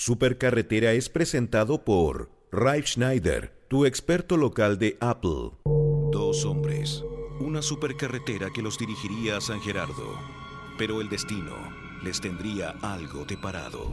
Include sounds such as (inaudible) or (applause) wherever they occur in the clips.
Supercarretera es presentado por Ralph Schneider, tu experto local de Apple. Dos hombres, una supercarretera que los dirigiría a San Gerardo, pero el destino les tendría algo deparado.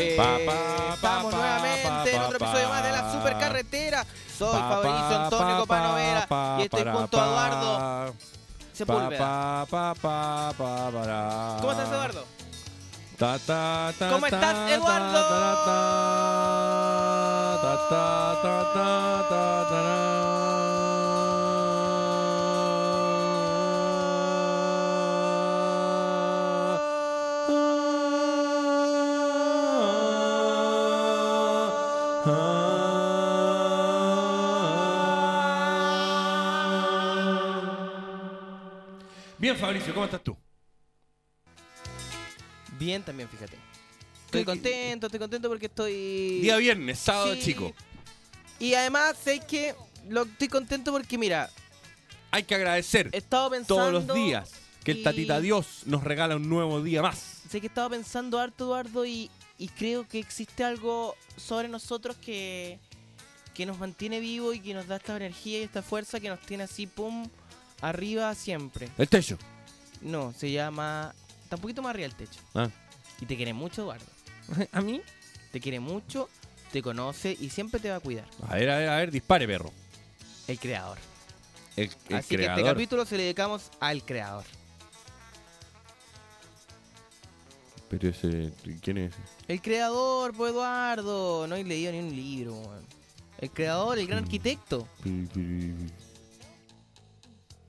Eh, estamos nuevamente en otro episodio más de la. Supercarretera. Soy Fabricio Antonio pa, Copanovera pa, y estoy junto a Eduardo Sepúlveda. ¿Cómo estás, Eduardo? ¿Cómo estás, Eduardo? Bien, Fabricio, ¿cómo estás tú? Bien también, fíjate. Estoy ¿Qué- contento, estoy contento porque estoy... Día viernes, sábado Sí. chico. Y además, sé que lo, estoy contento porque, mira, Hay que agradecer he estado pensando... todos los días que el y- Tatita Dios nos regala un nuevo día más. Sé que he estado pensando harto, Eduardo, y, y creo que existe algo sobre nosotros que, que nos mantiene vivos y que nos da esta energía y esta fuerza que nos tiene así, pum, arriba siempre. El techo. No, se llama... Está un poquito más arriba el techo. Ah. Y te quiere mucho, Eduardo. (laughs) ¿A mí? Te quiere mucho, te conoce y siempre te va a cuidar. A ver, a ver, a ver, dispare, perro. El creador. El, el Así que creador. este capítulo se le dedicamos al creador. Pero ese, ¿quién es ese? El creador, pues Eduardo. No he leído ni un libro, weón. El creador, el gran Mm. arquitecto.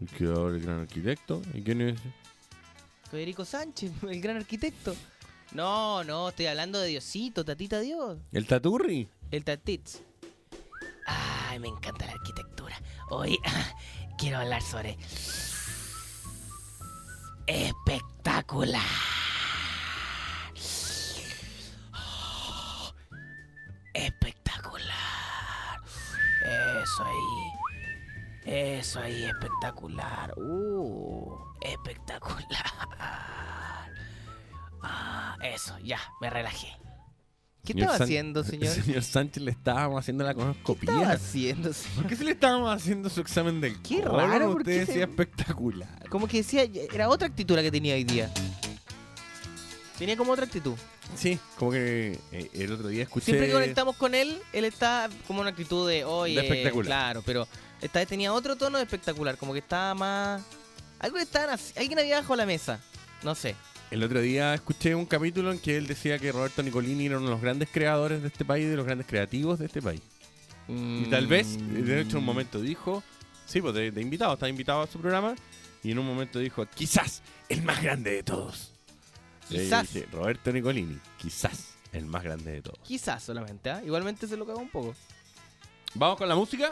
El creador, el gran arquitecto. ¿Y quién es ese? Federico Sánchez, (laughs) el gran arquitecto. No, no, estoy hablando de Diosito, Tatita Dios. ¿El Taturri? El Tatits. Ay, me encanta la arquitectura. Hoy (laughs) quiero hablar sobre. Espectacular. Eso ahí, espectacular. Uh, espectacular. (laughs) Ah, eso, ya, me relajé. ¿Qué Señor estaba San- haciendo, (laughs) señor? El señor Sánchez le estábamos haciendo la ¿Qué estaba haciendo, señor? ¿Por qué se le estábamos haciendo su examen del Qué colon? raro, ¿por Usted qué se- decía espectacular. Como que decía, era otra actitud la que tenía hoy día. Tenía como otra actitud. Sí, como que eh, el otro día escuché... Siempre que conectamos con él, él está como una actitud de hoy. De espectacular. Claro, pero esta vez tenía otro tono de espectacular. Como que estaba más. Algo que estaban haci- Alguien había bajo la mesa. No sé. El otro día escuché un capítulo en que él decía que Roberto Nicolini era uno de los grandes creadores de este país, de los grandes creativos de este país. Y tal vez, de hecho, en un momento dijo, sí, pues de, de invitado, estaba invitado a su programa, y en un momento dijo, quizás el más grande de todos. Quizás. Roberto Nicolini, quizás el más grande de todos. Quizás solamente, ¿ah? Igualmente se lo cago un poco. Vamos con la música.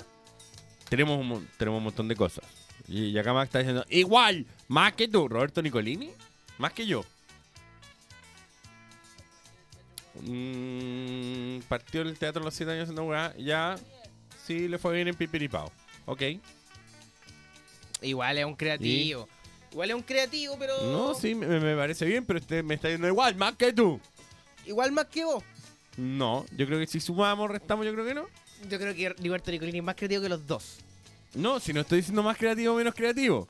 Tenemos un, mon- tenemos un montón de cosas. Y, y acá Max está diciendo, igual, más que tú, Roberto Nicolini, más que yo. Mm, partió el teatro a los 7 años haciendo weá, ya, sí le fue bien en Pipiripao. Ok. Igual es un creativo. Igual es un creativo, pero. No, sí, me, me parece bien, pero usted me está diciendo igual, más que tú. Igual más que vos. No, yo creo que si sumamos, restamos, yo creo que no. Yo creo que Roberto Nicolini es más creativo que los dos. No, si no estoy diciendo más creativo o menos creativo.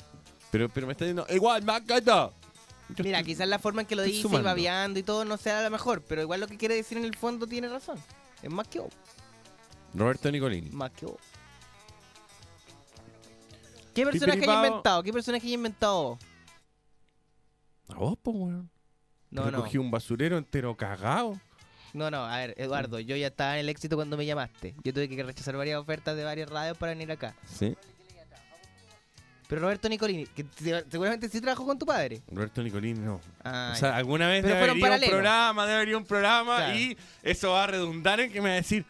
Pero, pero me está diciendo igual, más que tú. Yo Mira, estoy- quizás la forma en que lo estoy dice y sumando. babeando y todo no sea la mejor, pero igual lo que quiere decir en el fondo tiene razón. Es más que vos. Roberto Nicolini. Más que vos. ¿Qué personaje hay inventado? ¿Qué personaje hay inventado vos? A vos, po, weón. No, no. Recogí un basurero entero cagado. No, no, a ver, Eduardo, yo ya estaba en el éxito cuando me llamaste. Yo tuve que rechazar varias ofertas de varias radios para venir acá. Sí. Pero Roberto Nicolini, que te- seguramente sí trabajó con tu padre. Roberto Nicolini no. Ah, o sea, alguna vez debe haber un programa, debe haber un programa Claro. y eso va a redundar en que me va a decir,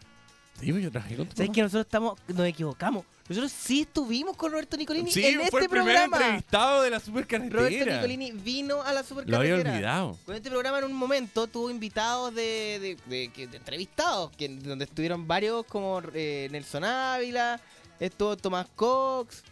digo, yo trabajé con tu ¿Sabes papá". que nosotros estamos, nos equivocamos? Nosotros sí estuvimos con Roberto Nicolini Sí, en fue este el primer programa. entrevistado de la supercarretera. Roberto Nicolini vino a la Lo supercarretera. había olvidado. Con este programa en un momento tuvo invitados de, de, de- que- de entrevistados, que, donde estuvieron varios como eh, Nelson Ávila, estuvo Tomás Cox,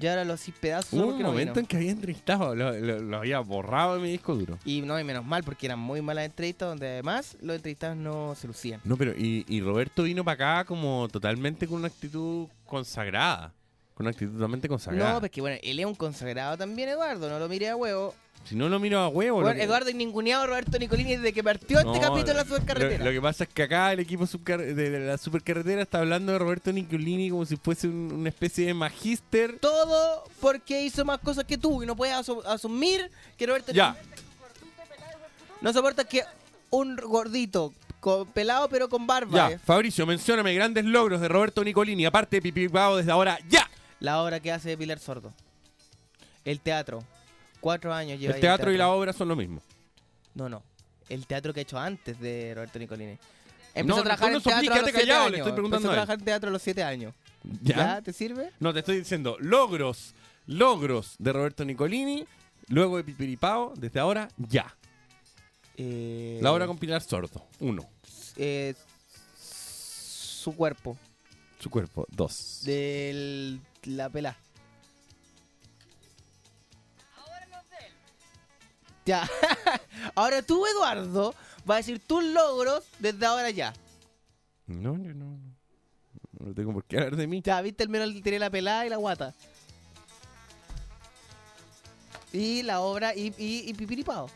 y ahora los seis pedazos. Hubo un no momento vino. en que había entrevistado, lo, lo- lo había borrado de mi disco duro. Y no, y menos mal, porque eran muy malas entrevistas, donde además los entrevistados no se lucían. No, pero y, y Roberto vino para acá como totalmente con una actitud consagrada. Con una actitud totalmente consagrada. No, porque bueno, él es un consagrado también, Eduardo, no lo mire a huevo. Si no lo miro a huevo. Bueno, que- Eduardo ninguneado a Roberto Nicolini desde que partió este capítulo de la supercarretera. lo que pasa es que acá el equipo de, la supercarretera está hablando de Roberto Nicolini como si fuese un- una especie de magíster. Todo porque hizo más cosas que tú y no puedes asu- asumir que Roberto Ya, No soporta que un gordito, con, pelado pero con barba. ya. eh. Fabricio, mencióname grandes logros de Roberto Nicolini, aparte de Pipi Pao desde ahora, ya. La obra que hace Pilar Sordo. El teatro. Cuatro años lleva El teatro y la obra son lo mismo. No, no. El teatro que ha hecho antes de Roberto Nicolini. No, Empezó a trabajar no en teatro a los quédate siete callado, años. le estoy preguntando Empezó a trabajar en teatro a los siete años. ¿Ya? ¿Ya? ¿Te sirve? No, te estoy diciendo logros, logros de Roberto Nicolini, luego de Pipiripao, desde ahora, ya. Eh, La obra con Pilar Sordo, uno. eh, su cuerpo. Su cuerpo, dos. De la pelá. Ya. (laughs) ahora tú, Eduardo, vas a decir tus logros desde ahora ya. No, yo no. No tengo por qué hablar de mí. Ya, viste, el menos tiene la pelada y la guata. Y la obra y, y, y pipiripao.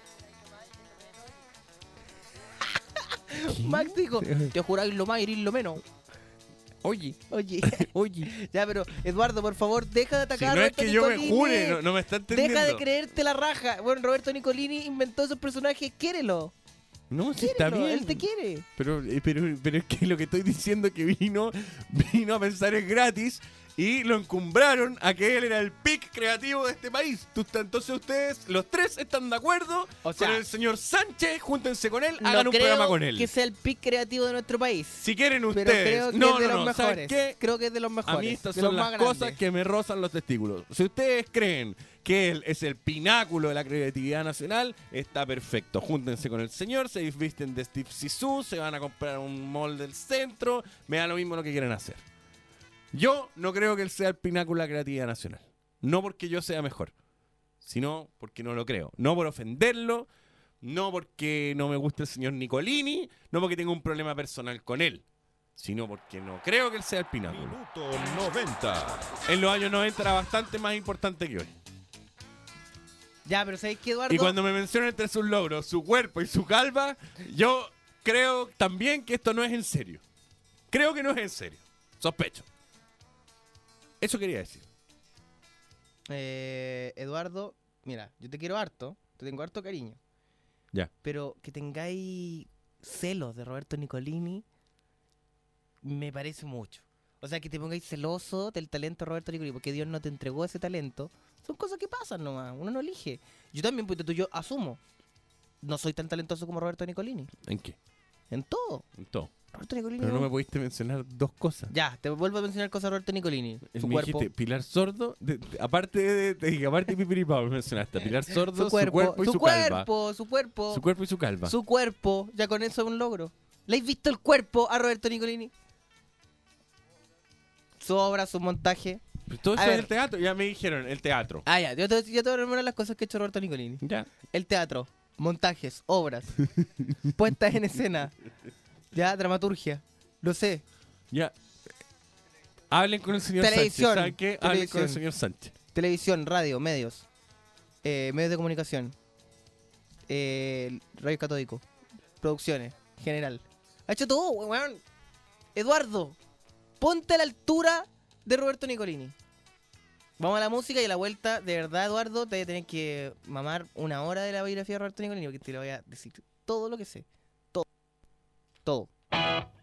(laughs) Max dijo, (laughs) te juráis lo más y lo menos. Oye, Oye, (laughs) oye. (laughs) ya, pero Eduardo, por favor, deja de Si atacar no a es Roberto que yo me Nicolini. jure, no, no me está entendiendo. Deja de creerte la raja. Bueno, Roberto Nicolini inventó esos personajes, quiérelo. No, sí está bien. él te quiere. Pero, eh, pero, pero es que lo que estoy diciendo es que vino, (laughs) vino a pensar es gratis y lo encumbraron a que él era el pic creativo de este país. Entonces ustedes, los tres, están de acuerdo O sea, con el señor Sánchez, júntense con él, No hagan un creo programa con él. que sea el pick creativo de nuestro país. Si quieren pero ustedes, creo que no, es de no, los no, ¿saben mejores. qué? Creo que es de los mejores. A mí estas de son las cosas grandes. que me rozan los testículos. Si ustedes creen que él es el pináculo de la creatividad nacional, está perfecto. Júntense con el señor, se visten de Steve Sisu, se van a comprar un mall del centro, me da lo mismo lo que quieren hacer. Yo no creo que él sea el pináculo de la creatividad nacional. No porque yo sea mejor, sino porque no lo creo. No por ofenderlo, no porque no me guste el señor Nicolini, no porque tenga un problema personal con él, sino porque no creo que él sea el pináculo. Minuto 90. En los años 90 era bastante más importante que hoy. Ya, pero ¿sabéis qué, Eduardo? Y cuando me mencionan entre sus logros, su cuerpo y su calva, yo creo también que esto no es en serio. Creo que no es en serio. Sospecho. Eso quería decir. Eh, Eduardo, mira, yo te quiero harto, te tengo harto cariño. Ya. Pero que tengáis celos de Roberto Nicolini me parece mucho. O sea, que te pongáis celoso del talento de Roberto Nicolini porque Dios no te entregó ese talento. Son cosas que pasan nomás, uno no elige. Yo también, pues tú, yo asumo. No soy tan talentoso como Roberto Nicolini. ¿En qué? En todo. En todo. Roberto Nicolini. Pero no me pudiste mencionar dos cosas. Ya, te vuelvo a mencionar cosas de Roberto Nicolini. Eh, Su me cuerpo. dijiste Pilar Sordo, de- de- aparte de, de- de- aparte de Pipiripao, me mencionaste Pilar Sordo, su cuerpo, y su, su, calva. cuerpo, su cuerpo, Su cuerpo y su calva. su cuerpo, ya con eso es un logro. ¿Le habéis visto el cuerpo a Roberto Nicolini? Su obra, su montaje. Pero todo A eso es el teatro, ya me dijeron, el teatro. Ah, ya, yo te, yo te voy a enumerar las cosas que ha hecho Roberto Nicolini. Ya. El teatro, montajes, obras, (laughs) puestas en escena, ya, dramaturgia, lo sé. Ya. Hablen con el señor Televisión. Sánchez. ¿Saben qué? Hablen con el Televisión. señor Sánchez. Televisión, radio, medios, eh, medios de comunicación, eh, radio catódico, producciones, general. Ha hecho todo, weón. Eduardo, ponte a la altura de Roberto Nicolini. Vamos a la música y a la vuelta, de verdad, Eduardo, te voy a tener que mamar una hora de la biografía de Roberto Nicolini porque te lo voy a decir todo lo que sé. Todo. Todo.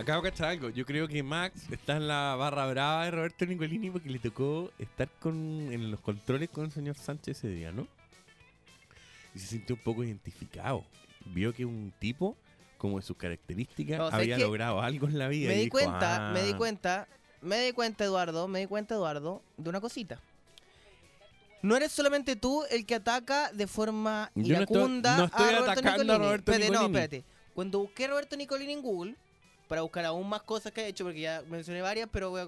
Acabo de cachar algo. Yo creo que Max está en la barra brava de Roberto Nicolini porque le tocó estar con, en los controles con el señor Sánchez ese día, ¿no? Y se sintió un poco identificado. Vio que un tipo, como de sus características, No, ¿sabes había logrado algo en la vida. Me di dijo, cuenta, me di "Ah". cuenta, me di cuenta, Eduardo, me di cuenta, Eduardo, de una cosita. No eres solamente tú el que ataca de forma Yo no estoy- iracunda no estoy a Roberto atacando a Nicolini. Espérate, no, espérate. Cuando busqué Roberto Nicolini en Google, para buscar aún más cosas que he hecho, porque ya mencioné varias, pero voy a, a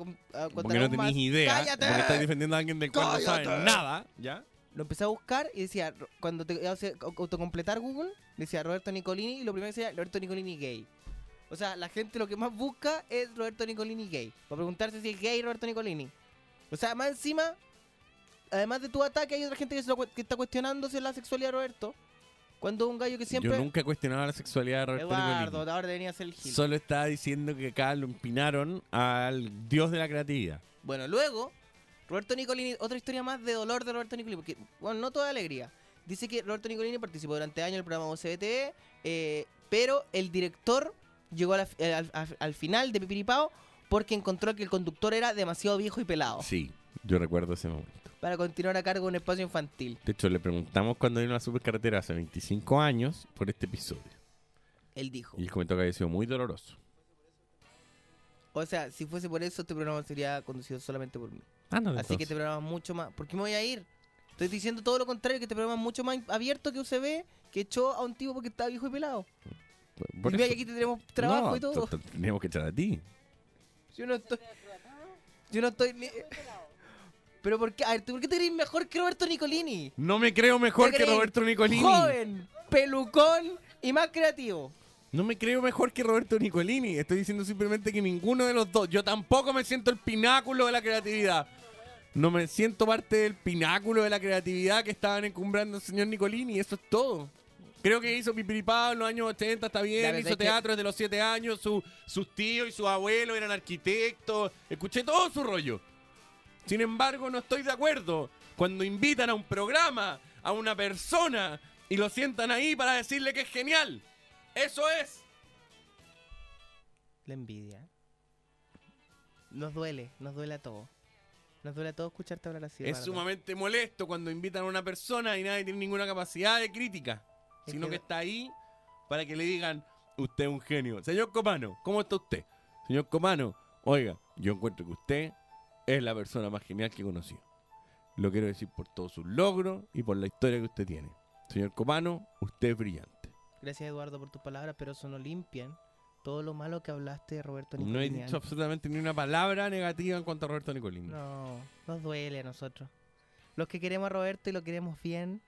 contar Porque no más. idea. ¡Cállate! Porque estás defendiendo a alguien del cual no sabes ¡Cállate! nada. ¿Ya? Lo empecé a buscar y decía, cuando te hace autocompletar Google, decía Roberto Nicolini y lo primero que decía Roberto Nicolini gay. O sea, la gente lo que más busca es Roberto Nicolini gay. Para preguntarse si es gay Roberto Nicolini. O sea, más encima, además de tu ataque, hay otra gente que, se lo que está cuestionándose la sexualidad de Roberto. Cuando un gallo que siempre... Yo nunca he cuestionado la sexualidad de Roberto Eduardo, Nicolini. ahora debería ser el Gil. Solo estaba diciendo que acá lo empinaron al dios de la creatividad. Bueno, luego, Roberto Nicolini, otra historia más de dolor de Roberto Nicolini, porque, bueno, no toda alegría. Dice que Roberto Nicolini participó durante años en el programa UCBTV, eh, pero el director llegó la- eh, al, al- al final de Pipiripao porque encontró que el conductor era demasiado viejo y pelado Sí, yo recuerdo ese momento. para continuar a cargo de un espacio infantil. De hecho, le preguntamos cuando vino a la supercarretera hace 25 años por este episodio. Él dijo. Y él comentó que había sido muy doloroso. O sea, si fuese por eso, este programa sería conducido solamente por mí. Ah, no, Así que este programa es mucho más... ¿Por qué me voy a ir? Estoy diciendo todo lo contrario, que este programa es mucho más abierto que UCB, que echó a un tipo porque estaba viejo y pelado. Por y mira, aquí tenemos trabajo No, y todo. Tenemos que echar a ti. Yo no estoy. Yo no estoy ni. Pero ¿por qué? A ver, ¿tú ¿por qué te crees mejor que Roberto Nicolini? No me creo mejor ¿Te que Roberto Nicolini. Joven, pelucón y más creativo. No me creo mejor que Roberto Nicolini. Estoy diciendo simplemente que ninguno de los dos. Yo tampoco me siento el pináculo de la creatividad. No me siento parte del pináculo de la creatividad que estaban encumbrando el señor Nicolini. Eso es todo. Creo que hizo Pipiripao en los años 80, está bien. hizo que- teatro desde los 7 años. su- sus tíos y sus abuelos eran arquitectos. Escuché todo su rollo. Sin embargo, no estoy de acuerdo cuando invitan a un programa a una persona y lo sientan ahí para decirle que es genial. Eso es. La envidia. Nos duele, nos duele a todos. Nos duele a todos escucharte hablar así. Es sumamente molesto cuando invitan a una persona y nadie tiene ninguna capacidad de crítica, Es sino que- que está ahí para que le digan, usted es un genio. Señor Copano, ¿cómo está usted? Señor Copano, oiga, yo encuentro que usted es la persona más genial que he conocido. Lo quiero decir por todos sus logros y por la historia que usted tiene. Señor Copano, usted es brillante. Gracias, Eduardo, por tus palabras, pero eso no limpian todo lo malo que hablaste de Roberto No he Nicolini. dicho absolutamente ni una palabra negativa en cuanto a Roberto Nicolini. No, nos duele a nosotros. Los que queremos a Roberto y lo queremos bien,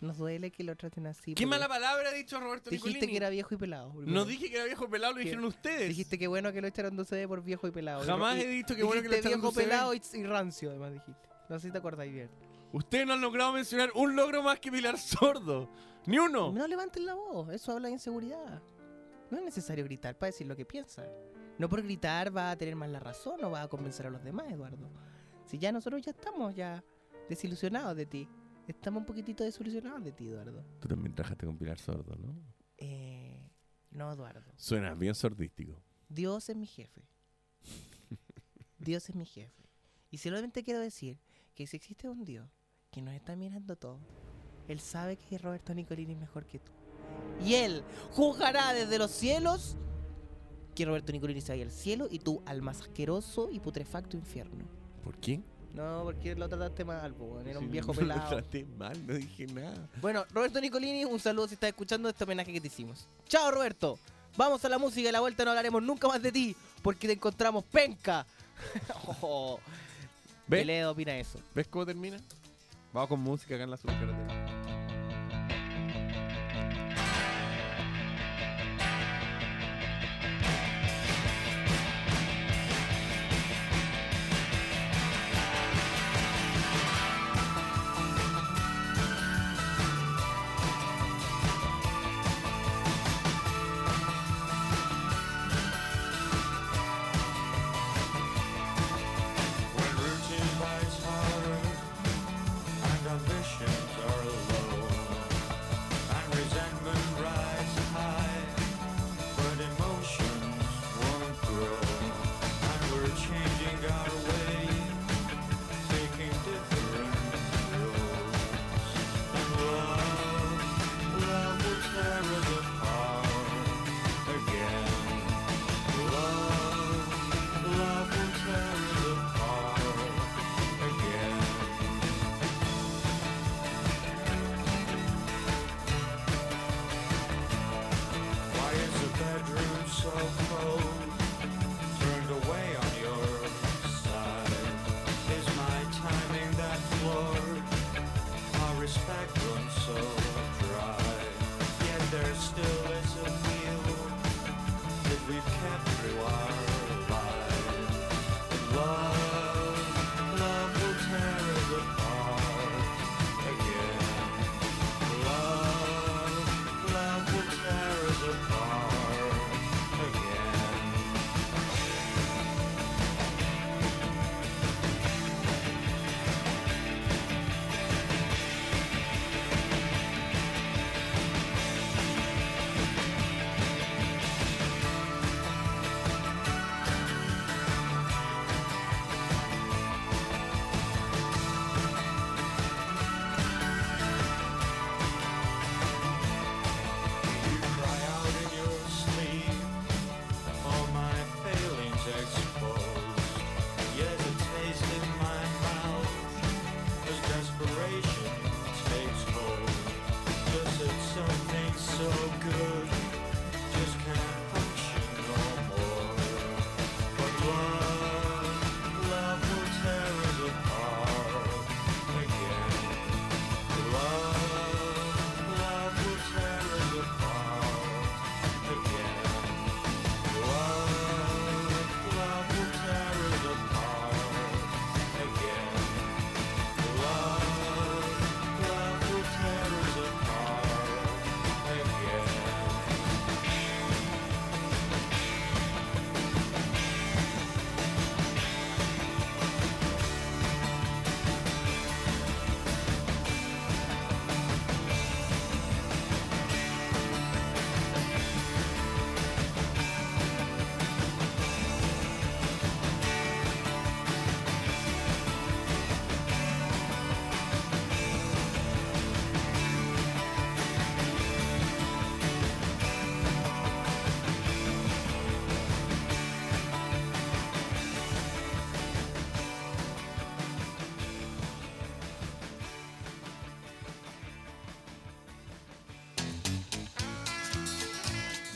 nos duele que lo traten así. ¿Qué mala palabra ha dicho Roberto Dijiste Nicolini? que era viejo y pelado. primero. No dije que era viejo pelado, lo ¿Qué? dijeron ustedes. Dijiste que bueno que lo echaron de UCB por viejo y pelado. Jamás Y- he dicho que bueno que lo echaron viejo de UCB. pelado y, y rancio, además dijiste. No sé si te acordáis bien. Ustedes no han logrado mencionar un logro más que Pilar Sordo. Ni uno. No levanten la voz, eso habla de inseguridad. No es necesario gritar para decir lo que piensa. No por gritar va a tener más la razón o va a convencer a los demás, Eduardo. Si ya nosotros ya estamos ya desilusionados de ti. Estamos un poquitito desilusionados de ti, Eduardo. Tú también trabajaste con Pilar Sordo, ¿no? Eh, no, Eduardo. Suena bien sordístico. Dios es mi jefe. Dios es mi jefe. Y solamente quiero decir que si existe un Dios que nos está mirando todo, Él sabe que Roberto Nicolini es mejor que tú. Y Él juzgará desde los cielos que Roberto Nicolini se vaya al cielo y tú al más asqueroso y putrefacto infierno. ¿Por qué? No, porque lo trataste mal, po, era un viejo (laughs) no Lo pelado. traté mal, no dije nada. Bueno, Roberto Nicolini, un saludo si estás escuchando este homenaje que te hicimos. Chao, Roberto. Vamos a la música y a la vuelta no hablaremos nunca más de ti porque te encontramos penca. (laughs) oh, ¿Ves? Peleo opina eso. ¿Ves cómo termina? Vamos con música acá en la supercarretera.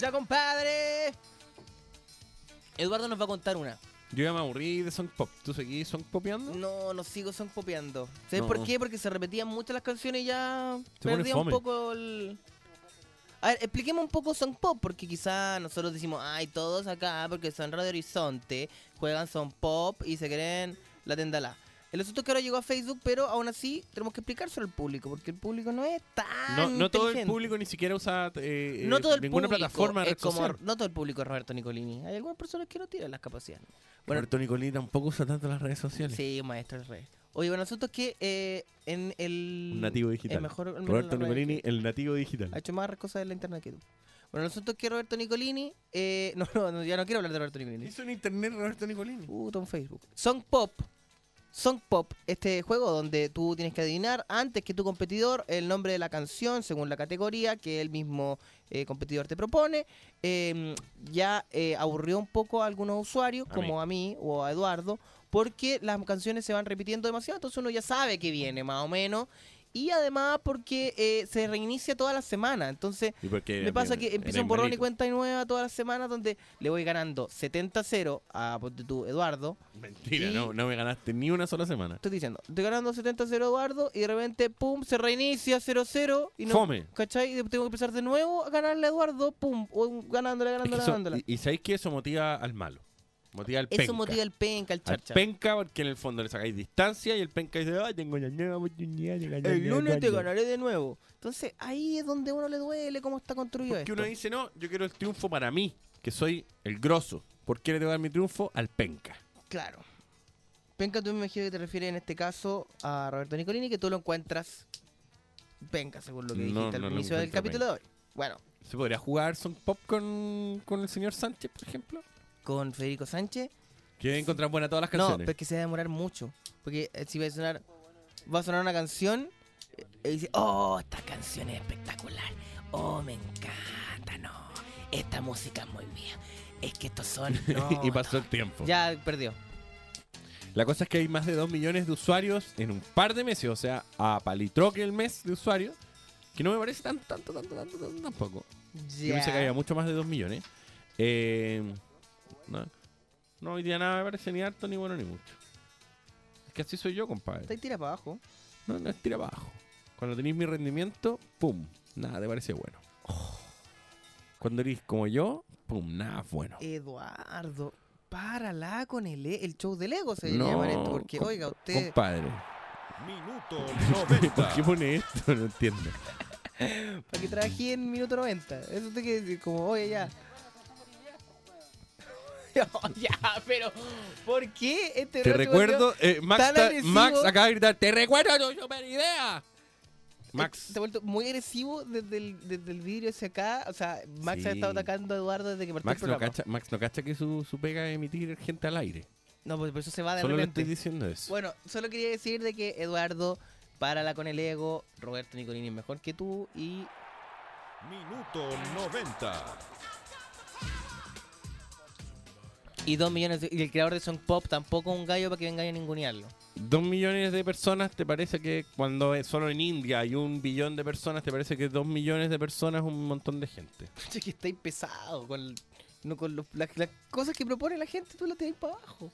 ¡Ya, compadre! Eduardo nos va a contar una. Yo ya me aburrí de Song Pop. ¿Tú seguís Song Popeando? No, no sigo son popeando. ¿Sabes No. por qué? Porque se repetían muchas las canciones y ya Se pone perdía un fome. poco el... A ver, expliquemos un poco Song Pop, porque quizá nosotros decimos, ay, todos acá, porque son Radio Horizonte, juegan Son Pop y se creen la tendala. El asunto es que ahora llegó a Facebook, pero aún así tenemos que explicárselo al público, porque el público no es tan No, no todo el público ni siquiera usa eh, No todo el ninguna plataforma de red como, social. No todo el público es Roberto Nicolini. Hay algunas personas que no tienen las capacidades. Bueno, Roberto Nicolini tampoco usa tanto las redes sociales. Sí, un maestro del rey. Oye, bueno, el asunto es que eh, en el... Un nativo digital. el mejor- el mejor Roberto de redes Nicolini, el nativo digital. Ha hecho más cosas de la internet que tú. Bueno, el asunto es que Roberto Nicolini... Eh, (laughs) no, no, ya no quiero hablar de Roberto Nicolini. Hizo en internet Roberto Nicolini. Puta, en Facebook. Song Pop. Song Pop, este juego donde tú tienes que adivinar antes que tu competidor el nombre de la canción según la categoría que el mismo eh, competidor te propone. Eh, ya eh, aburrió un poco a algunos usuarios, A como a mí o a Eduardo, porque las canciones se van repitiendo demasiado, entonces uno ya sabe que viene más o menos. Y además porque eh, se reinicia toda la semana, entonces ¿Y por qué me pasa que empieza un borrón y cuenta nueva todas las semanas donde le voy ganando 70-0 a tú, Eduardo. Mentira, no, no me ganaste ni una sola semana. Estoy diciendo, estoy ganando 70-0 Eduardo y de repente, pum, se reinicia 0-0 y no. Fome. ¿Cachai? Y tengo que empezar de nuevo a ganarle a Eduardo, pum, o ganándole, Es que ganándole, eso- ganándole. y, y sabéis que eso motiva al malo. Motiva Eso penca. motiva el penca, el charcha. penca porque en el fondo le sacáis distancia y el penca dice, ay, tengo una nueva oportunidad de ganar. El lunes te ganaré de nuevo. Entonces ahí es donde uno le duele cómo está construido Porque esto. uno dice, no, yo quiero el triunfo para mí, que soy el grosso. ¿Por qué le debo dar mi triunfo al penca? Claro. Penca, tú me imagino que te refieres en este caso a Roberto Nicolini, que tú lo encuentras penca, según lo que dijiste no al inicio del capítulo de hoy. Bueno, ¿Se podría jugar Song Pop con, con el señor Sánchez, por ejemplo? Con Federico Sánchez. Que encontrar buenas todas las No, canciones. pero es que se va a demorar mucho. Porque eh, si va a sonar, va a sonar una canción eh, y dice, oh, esta canción es espectacular. Oh, me encanta, no. Esta música es muy mía. Es que estos son. (laughs) no, y pasó no". el tiempo. Ya perdió. La cosa es que hay más de 2 millones de usuarios en un par de meses, o sea, a palitroque el mes de usuarios, que no me parece tanto, tanto, tanto, tanto, tanto tampoco. Yo pensé que había mucho más de 2 millones. Eh, no, no, hoy día nada me parece ni harto, ni bueno, ni mucho. Es que así soy yo, compadre. Está ahí tira para abajo. No, no es tira abajo. Cuando tenéis mi rendimiento, pum, nada te parece bueno. Cuando eres como yo, pum, nada es bueno. Eduardo, párala con el, e- el show del ego, se No, llama esto. Porque, oiga, usted. Compadre, Minuto (laughs) ¿por qué 90. pone esto? No entiendo. (laughs) Para que trabajé en minuto 90. Eso usted quiere decir, como, oye, ya. (laughs) ya, pero. ¿Por qué este Te recuerdo, eh, Max, tan ta- agresivo. Max acaba de gritar, te recuerdo tu super idea. volvió- Max, Se ha vuelto muy agresivo desde el, desde el vidrio hacia acá. O sea, Max Sí. ha estado atacando a Eduardo desde que partió Max el no, programa. cacha, Max no cacha que su, su pega es emitir gente al aire. No, pues por eso se va de Solo repente. estoy diciendo eso. Bueno, solo quería decir de que Eduardo, párala con el ego. Roberto Nicolini es mejor que tú. Y Minuto 90. Y dos millones de- y el creador de Song Pop tampoco un gallo para que venga a ningunearlo. Dos millones de personas, ¿te parece que cuando es solo en India hay un billón de personas, te parece que dos millones de personas es un montón de gente? Pucha, que estáis pesado con, no, con los- las, las cosas que propone la gente, tú las tenés para abajo.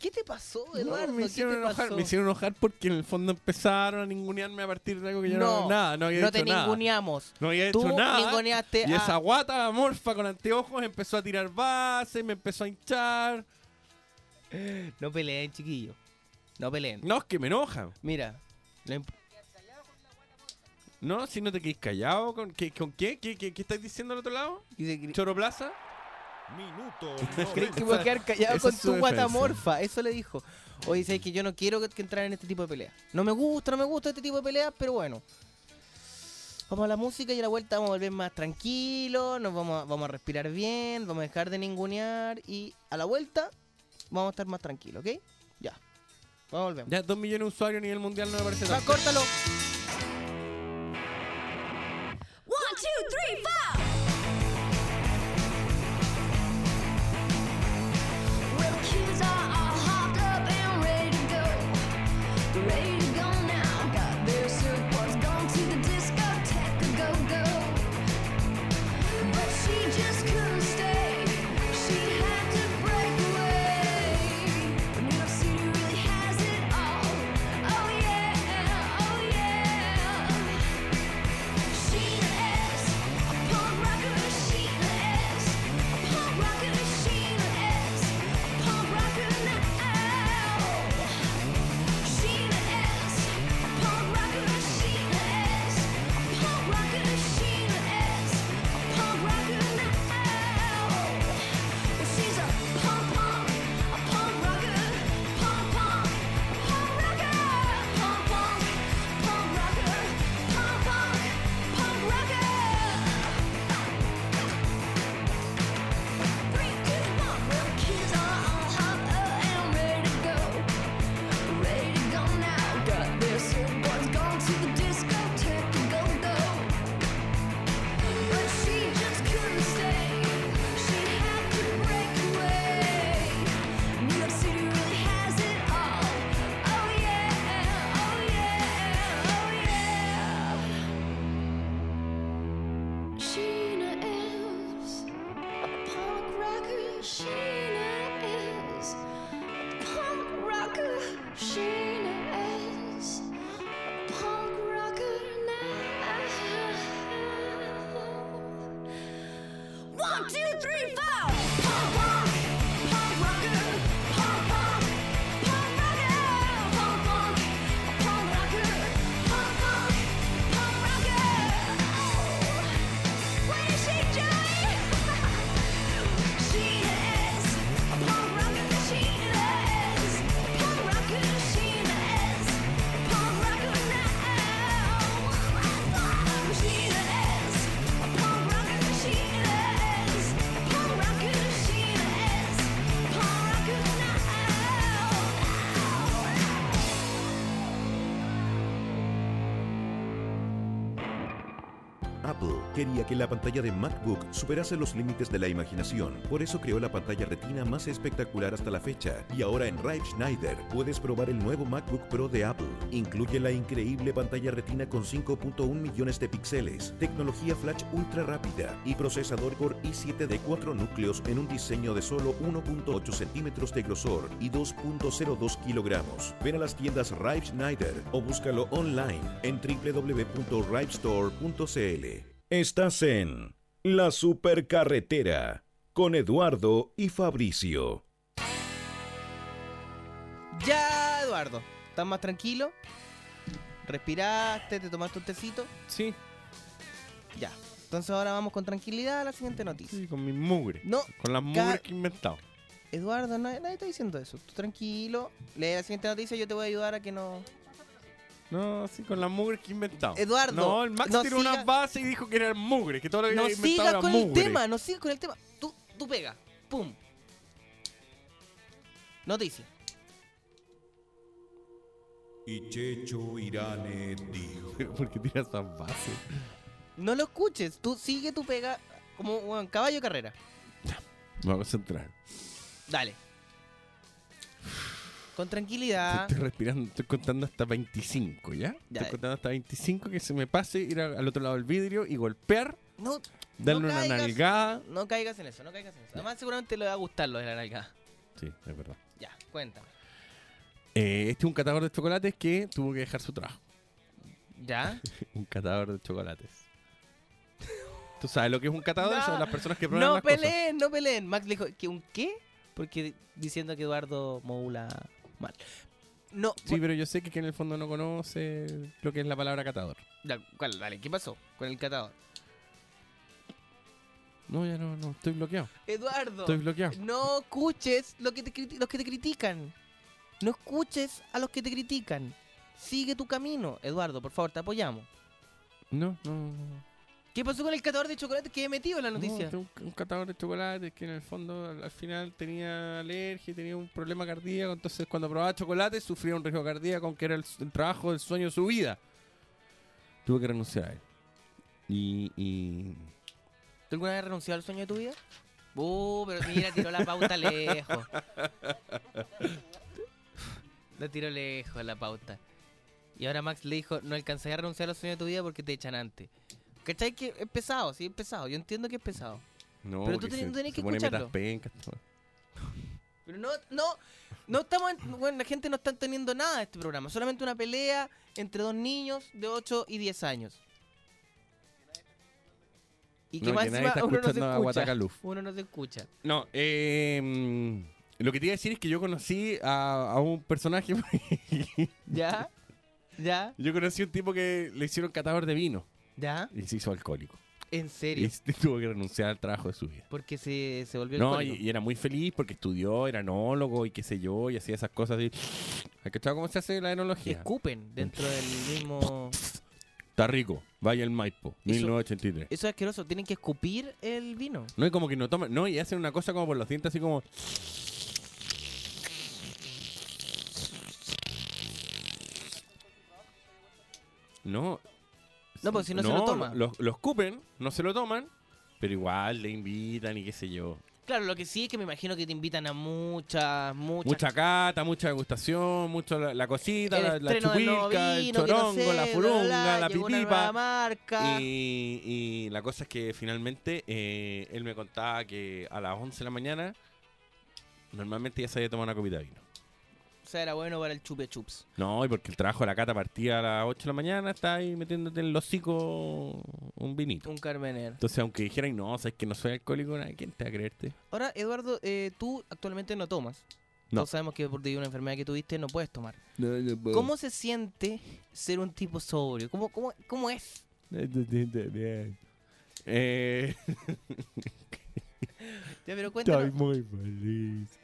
¿Qué te pasó, Eduardo? No, me, ¿Qué hicieron te enojar, pasó? me hicieron enojar porque en el fondo empezaron a ningunearme a partir de algo que yo no, no, nada, no había no hecho te nada. ninguneamos. No había Tú hecho nada. ninguneaste Y a- esa guata amorfa con anteojos empezó a tirar bases, me empezó a hinchar. No peleen, chiquillos. No peleen. No, es que me enoja. Mira, lo imp- No, si no te quedes callado, ¿con qué? ¿Con qué? ¿Qué, qué, qué estás diciendo al otro lado? dice que- ¿Choro Plaza? Minuto ¿Crees que voy a quedar callado esa con tu defensa. guatamorfa? Eso le dijo. Oye, sabes que yo no quiero que, que entrar en este tipo de peleas. No me gusta, no me gusta este tipo de peleas, pero bueno. Vamos a la música y a la vuelta vamos a volver más tranquilos, nos vamos a, vamos a respirar bien, vamos a dejar de ningunear y a la vuelta vamos a estar más tranquilos, ¿ok? Ya. Vamos a volver. Ya, dos millones de usuarios a nivel mundial no me parece tanto. córtalo. Quería que la pantalla de MacBook superase los límites de la imaginación, por eso creó la pantalla retina más espectacular hasta la fecha. Y ahora en Rive Schneider puedes probar el nuevo MacBook Pro de Apple. Incluye la increíble pantalla retina con 5.1 millones de píxeles, tecnología flash ultra rápida y procesador Core i7 de 4 núcleos en un diseño de solo 1.8 centímetros de grosor y 2.02 kilogramos. Ven a las tiendas Rive Schneider o búscalo online en www.rivestore.cl. Estás en La Supercarretera con Eduardo y Fabricio. Ya, Eduardo. ¿Estás más tranquilo? ¿Respiraste? ¿Te tomaste un tecito? Sí, Ya. Entonces ahora vamos con tranquilidad a la siguiente noticia. sí, con mi mugre. No, Con las mugres que he inventado. Eduardo, nadie, nadie está diciendo eso. Tú tranquilo. Lee la siguiente noticia, yo te voy a ayudar a que no... No, sí, con las mugres que he inventado. Eduardo, No, el Max no tiró siga- unas bases y dijo que eran mugres, que todo lo que No había inventado sigas era con el mugre. tema, no sigas con el tema. Tú, tú pega. Pum. Noticia. Y Checho Irane dijo. Pero (laughs) ¿por qué tiras esas bases? No lo escuches. Tú sigue tu pega como bueno, caballo de carrera. (laughs) Voy a concentrar. Dale. Con tranquilidad. Estoy respirando, estoy contando hasta 25, ¿ya? Ya. Estoy contando hasta 25 que se me pase ir a- al otro lado del vidrio y golpear, No, darle no una caigas, nalgada. No caigas en eso, no caigas en eso. Además, seguramente le va a gustar lo de la nalgada. Sí, es verdad. Ya, cuéntame. Eh, este es un catador de chocolates que tuvo que dejar su trabajo. ¿Ya? (laughs) un catador de chocolates. ¿Tú sabes lo que es un catador? No, Son las personas que prueban No las cosas. peleen, no peleen. Max le dijo, ¿que un qué? Porque diciendo que Eduardo Moula mal. No, Sí, pero yo sé que, que en el fondo no conoce lo que es la palabra catador. ¿cuál? Dale, ¿qué pasó con el catador? No, ya no, no, estoy bloqueado. Eduardo, Estoy bloqueado. no escuches lo que te los que te critican. No escuches a los que te critican. Sigue tu camino. Eduardo, por favor, te apoyamos. No, no, no. ¿Qué pasó con el catador de chocolate que he metido en la noticia? No, un, un catador de chocolates que en el fondo al, al final tenía alergia, tenía un problema cardíaco, entonces cuando probaba chocolate sufría un riesgo cardíaco, que era el, el trabajo, el sueño de su vida. Tuve que renunciar a él. Y, y ¿Tú alguna vez renunciado al sueño de tu vida? Uh, pero mira, tiró la pauta lejos. La tiró lejos la pauta. Y ahora Max le dijo, no alcanzaría a renunciar al sueño de tu vida porque te echan antes. ¿Cachai? Que es pesado, sí, es pesado. Yo entiendo que es pesado. no, Pero tú tenés- se- tenés se que pone escucharlo. metas pencas, todo. (laughs) Pero no, no, no estamos, en- bueno, la gente no está entendiendo nada de este programa. Solamente una pelea entre dos niños de 8 y 10 años. Y que No, más que encima uno no se escucha. Uno no se escucha. No, eh, mm, lo que te iba a decir es que yo conocí a, a un personaje. (laughs) ¿Ya? ¿Ya? yo conocí a un tipo que le hicieron catador de vino ¿Ya? y se hizo alcohólico. ¿En Y serio? tuvo que renunciar al trabajo de su vida. Porque se, se volvió No, y, y era muy feliz porque estudió, era enólogo y qué sé yo, y hacía esas cosas. Y... (sniffs) ¿Has cachado cómo se hace la enología? Escupen dentro del mismo... Está rico, vaya el Maipo, Eso- 1983. Eso es asqueroso. Tienen que escupir el vino. No, y como que no toman, no, y hacen una cosa como por los dientes, así como. No. No, porque si no se lo toma. Lo, lo escupen, no se lo toman, pero igual le invitan y qué sé yo. Claro, lo que sí es que me imagino que te invitan a muchas, muchas... Mucha cata, mucha degustación, mucho la, la cosita, el la, la chupilca, el no chorongo, sé, la furunga, bla, bla, la pipipa. marca. Y, y la cosa es que finalmente eh, él me contaba que a las 11 de la mañana normalmente ya se había tomado una copita de vino. O sea, era bueno para el chupe chups. No, y porque el trabajo de la cata partía a las 8 de la mañana, está ahí metiéndote en el hocico un vinito. Un Carmener. Entonces, aunque dijeran, no, sabes que no soy alcohólico, nadie, ¿quién te va a creerte? Ahora, Eduardo, eh, tú actualmente no tomas. No. Todos sabemos que por debido a una enfermedad que tuviste no puedes tomar. ¿Cómo se siente ser un tipo sobrio? ¿Cómo, cómo, cómo es? Eh, (laughs) Ya, pero cuéntanos. estoy muy feliz.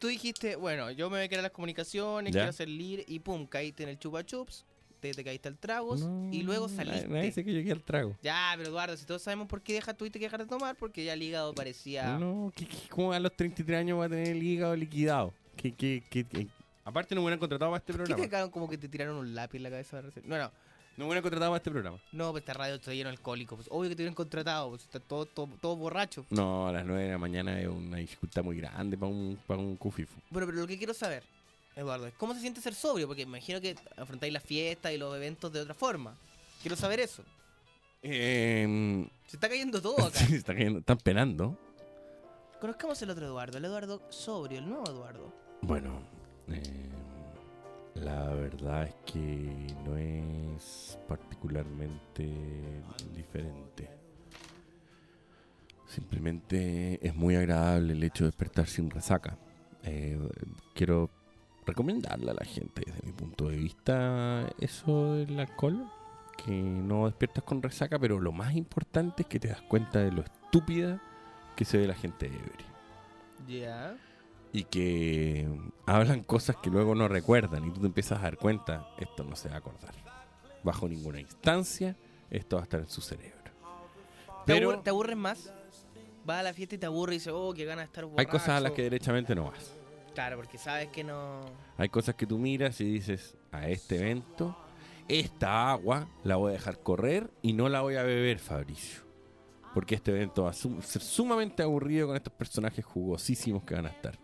Tú dijiste, bueno, yo me voy a quedar las comunicaciones, Ya. quiero ser líder, y pum, caíste en el chupa chups, te, te caíste al tragos, No, y luego saliste. Nadie dice que yo quiera el trago. Ya, pero Eduardo, si todos sabemos por qué deja, tuviste que dejar de tomar, porque ya el hígado parecía... No, ¿qué, qué- cómo a los 33 años va a tener el hígado liquidado? ¿Qué, qué, qué, qué? Aparte no me hubieran contratado para este ¿Qué te programa. dejaron como que te tiraron un lápiz en la cabeza? recién? No, no. Me hubieran contratado para este programa. No, pues esta radio está lleno de alcohólicos. Pues, obvio que te hubieran contratado, pues está todo, todo, todo borracho. No, a las 9 de la mañana es una dificultad muy grande para un, para un cufifu. Bueno, pero lo que quiero saber, Eduardo, es cómo se siente ser sobrio, porque me imagino que afrontáis las fiestas y los eventos de otra forma. Quiero saber eso. Eh, Se está cayendo todo (laughs) acá. sí, está cayendo- están penando. Conozcamos el otro Eduardo, el Eduardo sobrio, el nuevo Eduardo. Bueno, eh, la verdad es que no es particularmente diferente. Simplemente es muy agradable el hecho de despertar sin resaca. Eh, quiero recomendarle a la gente, desde mi punto de vista, eso del alcohol, que no despiertas con resaca, pero lo más importante es que te das cuenta de lo estúpida que se ve la gente ebria Ya. Y que hablan cosas que luego no recuerdan y tú te empiezas a dar cuenta, esto no se va a acordar. Bajo ninguna instancia, esto va a estar en su cerebro. ¿Te, Pero te aburres más? Vas a la fiesta y te aburre y dices, oh, qué gana de estar borracho. hay cosas a las que derechamente no vas. Claro, porque sabes que no... Hay cosas que tú miras y dices, a este evento, esta agua la voy a dejar correr y no la voy a beber, Fabricio. Porque este evento va a ser sumamente aburrido con estos personajes jugosísimos que van a estar.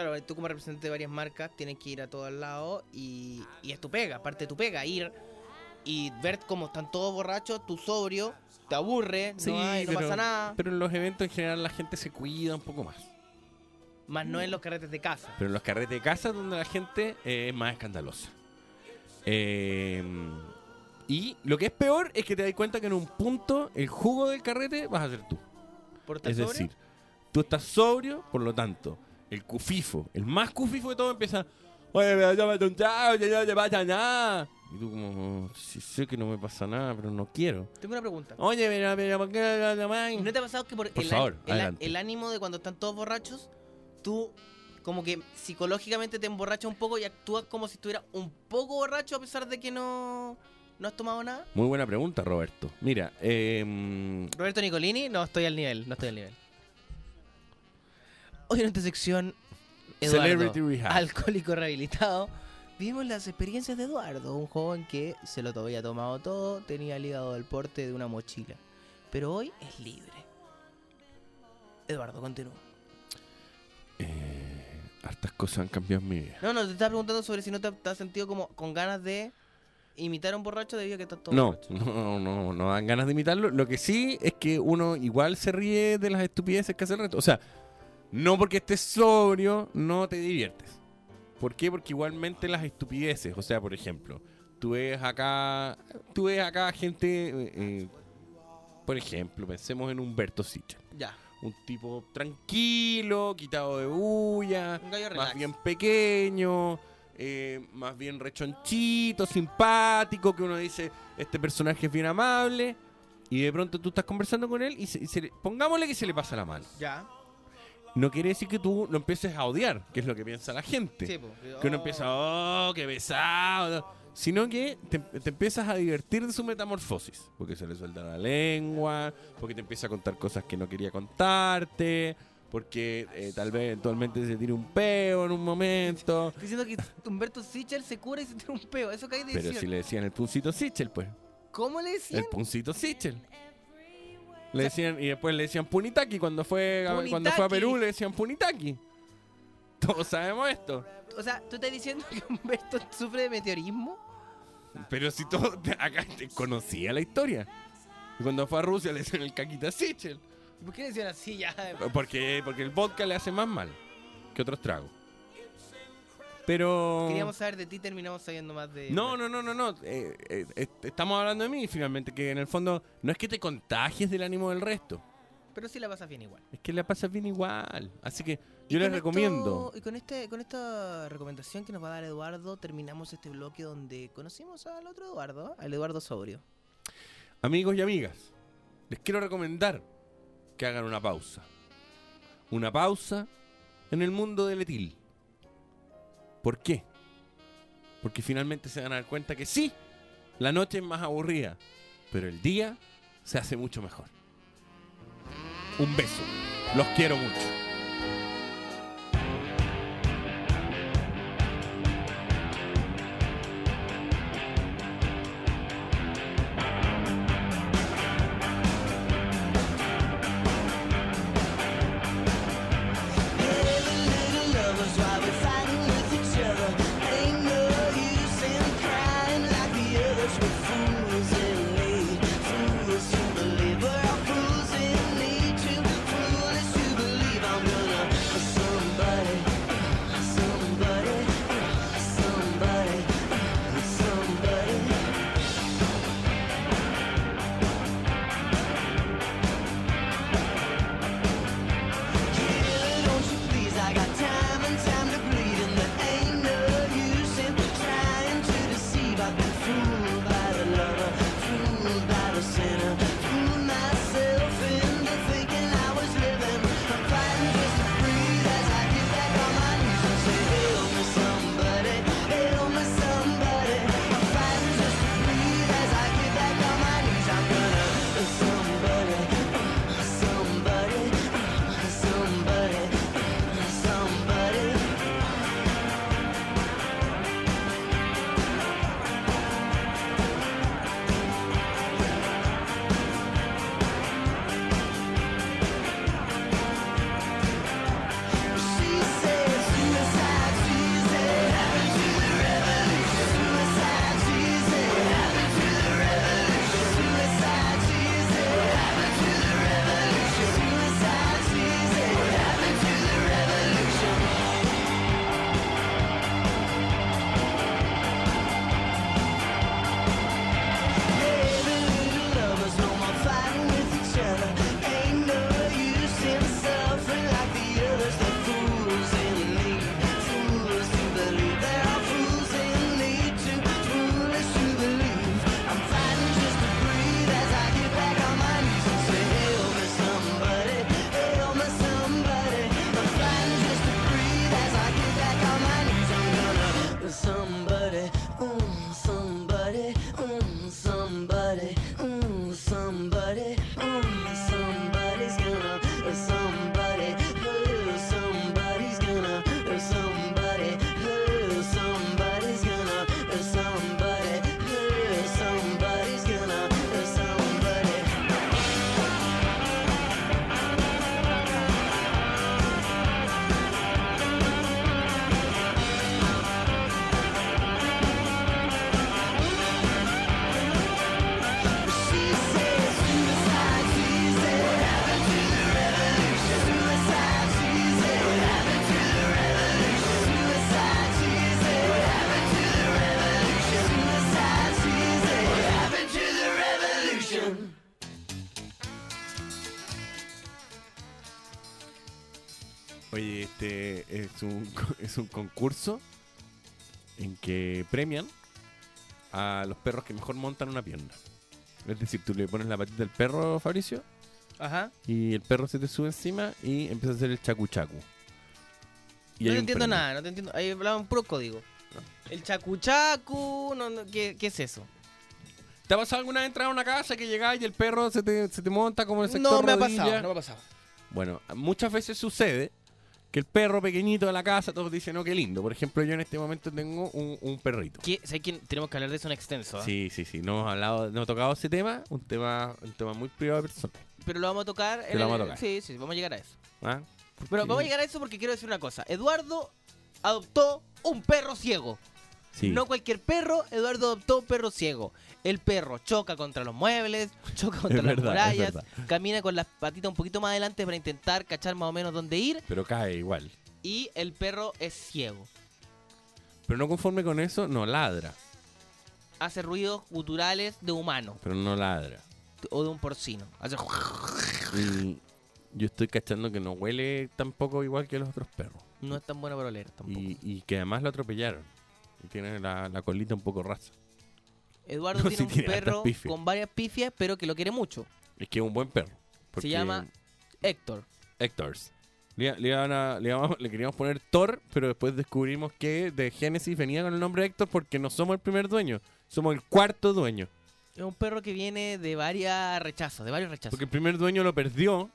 Claro, tú como representante de varias marcas tienes que ir a todos lados y, y es tu pega, aparte de tu pega, ir y ver cómo están todos borrachos, tú sobrio, te aburre, Sí, no, hay- no pero- pasa nada, Pero en los eventos en general la gente se cuida un poco más. más no en los carretes de casa. Pero en los carretes de casa donde la gente eh, es más escandalosa. Eh, y lo que es peor es que te das cuenta que en un punto el jugo del carrete vas a ser tú. ¿Por estar Es sobrio? decir, tú estás sobrio, por lo tanto, el cufifo, el más cufifo de todo empieza, oye, me un trago, ya no te pasa nada. Y tú como, sí sé que no me pasa nada, pero no quiero. Tengo una pregunta. Oye, pero, pero ¿por qué no, no, no, ¿No te ha pasado que por, Por el, favor, el- el ánimo de cuando están todos borrachos, tú como que psicológicamente te emborrachas un poco y actúas como si estuvieras un poco borracho a pesar de que no, no has tomado nada? Muy buena pregunta, Roberto. Mira, eh, Roberto Nicolini, no estoy al nivel, no estoy al nivel. Hoy en esta sección, Eduardo, alcohólico rehabilitado, vimos las experiencias de Eduardo, un joven que se lo había tomado todo, tenía el hígado del porte de una mochila, pero hoy es libre. Eduardo, continúa. eh, hartas cosas han cambiado en mi vida. No, no, te estaba preguntando sobre si no te, te has sentido como con ganas de imitar a un borracho debido a que estás todo No, borracho. no, no, no dan ganas de imitarlo. Lo que sí es que uno igual se ríe de las estupideces que hace el resto. O sea, no porque estés sobrio, no te diviertes. ¿Por qué? Porque igualmente las estupideces, o sea, por ejemplo, tú ves acá, tú ves acá gente, eh, eh, por ejemplo, pensemos en Humberto Sichel. Ya, Un tipo tranquilo, quitado de bulla, más bien pequeño, eh, más bien rechonchito, simpático, que uno dice, este personaje es bien amable, y de pronto tú estás conversando con él y, se- y se le- pongámosle que se le pasa la mano. Ya, No quiere decir que tú lo empieces a odiar, que es lo que piensa la gente. sí, po. Que uno empieza, oh, qué pesado. Sino que te, te empiezas a divertir de su metamorfosis. Porque se le suelta la lengua, porque te empieza a contar cosas que no quería contarte, porque eh, tal vez eventualmente se tire un peo en un momento. Estoy diciendo que Humberto Sichel se cura y se tira un peo. Eso cae de Pero si le decían el puncito Sichel, pues. ¿Cómo le decían? El puncito Sichel. Le decían, y después le decían Punitaki cuando fue, a- cuando fue a. Perú, le decían Punitaki. (laughs) Todos sabemos esto. O sea, ¿tú estás diciendo que Humberto sufre de meteorismo? Pero si todo (laughs) acá te conocía la historia. Y cuando fue a Rusia le decían el caquita Sichel. ¿Y ¿Por qué le decían así ya? Porque, porque el vodka le hace más mal que otros tragos. Pero. Queríamos saber de ti, terminamos sabiendo más de... No, no, no, no, no. eh, eh, estamos hablando de mí finalmente, que en el fondo no es que te contagies del ánimo del resto. Pero sí la pasas bien igual. Es que la pasas bien igual. Así que yo les recomiendo. esto- y con, este, con esta recomendación que nos va a dar Eduardo, terminamos este bloque donde conocimos al otro Eduardo, al Eduardo Sobrio. Amigos y amigas, les quiero recomendar que hagan una pausa. Una pausa en el mundo del etil. ¿Por qué? Porque finalmente se van a dar cuenta que sí, la noche es más aburrida, pero el día se hace mucho mejor. Un beso. Los quiero mucho. Es un, (laughs) es un concurso en que premian a los perros que mejor montan una pierna. Es decir, tú le pones la patita al perro, Fabricio, Ajá. y el perro se te sube encima y empieza a hacer el chacu chacu. Y no te entiendo premio. nada, no te entiendo. Ahí hablaban puro código. El chacuchacu, no, no, ¿qué, ¿qué es eso? ¿Te ha pasado alguna vez entrar a una casa que llegás y el perro se te, se te monta como en el sector No me ha pasado, no me ha pasado. Bueno, muchas veces sucede que el perro pequeñito de la casa, todos dicen, oh, qué lindo. Por ejemplo, yo en este momento tengo un, un perrito. ¿Qué? ¿Sabes quién? Tenemos que hablar de eso en extenso. ¿ah? Sí, sí, sí. No hemos hablado, no hemos tocado ese tema, un tema, un tema muy privado de personas. Pero lo vamos a tocar. Que en lo el- vamos a tocar. Sí, sí, vamos a llegar a eso. ¿ah? Pero vamos a llegar a eso porque quiero decir una cosa. Eduardo adoptó un perro ciego. Sí. No cualquier perro, Eduardo adoptó un perro ciego. El perro choca contra los muebles, (laughs) choca contra Es las verdad, murallas, camina con las patitas un poquito más adelante para intentar cachar más o menos dónde ir. Pero cae igual. Y el perro es ciego. Pero no conforme con eso, no ladra. Hace ruidos guturales de humano Pero no ladra. o de un porcino. Hace... (laughs) Y yo estoy cachando que no huele tampoco igual que los otros perros. No es tan bueno para oler tampoco. Y, y que además lo atropellaron. Y tiene la, la colita un poco rasa. Eduardo (laughs) No, tiene sí un tiene perro pifias. con varias pifias, pero que lo quiere mucho. Es que es un buen perro. Se llama Héctor. Hectors. Le, le iban a- le queríamos poner Thor, pero después descubrimos que de Genesis venía con el nombre Héctor porque no somos el primer dueño, somos el cuarto dueño. Es un perro que viene de varias rechazos, de varios rechazos. Porque el primer dueño lo perdió,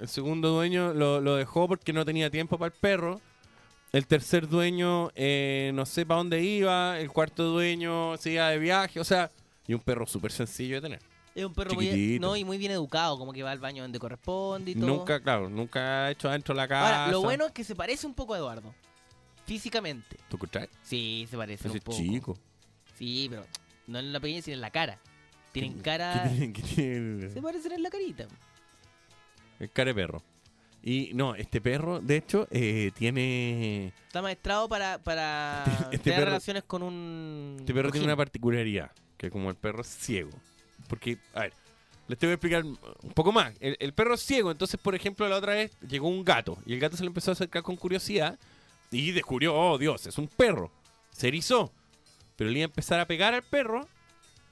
el segundo dueño lo, lo dejó porque no tenía tiempo para el perro, el tercer dueño eh, no sé para dónde iba, el cuarto dueño se iba de viaje, o sea, y un perro súper sencillo de tener. Es un perro muy, no, y muy bien educado, como que va al baño donde corresponde y todo. Nunca, claro, nunca ha hecho adentro de la casa. Ahora, lo bueno es que se parece un poco a Eduardo. Físicamente. ¿Tú escuchás? Sí, se parece un poco. chico. Sí, pero no en la pequeña, sino en la cara. Tienen ¿Qué cara... ¿Qué tiene? Se parecen en la carita. El care perro. Y no, este perro, de hecho, eh, tiene. Está maestrado para, para Este- este tener perro- relaciones con un... Este perro tiene una particularidad, que como el perro es ciego. Porque, a ver, les te voy a explicar un poco más. El, el perro es ciego, entonces, por ejemplo, la otra vez llegó un gato y el gato se le empezó a acercar con curiosidad y descubrió, oh Dios, es un perro. Se erizó. Pero le iba a empezar a pegar al perro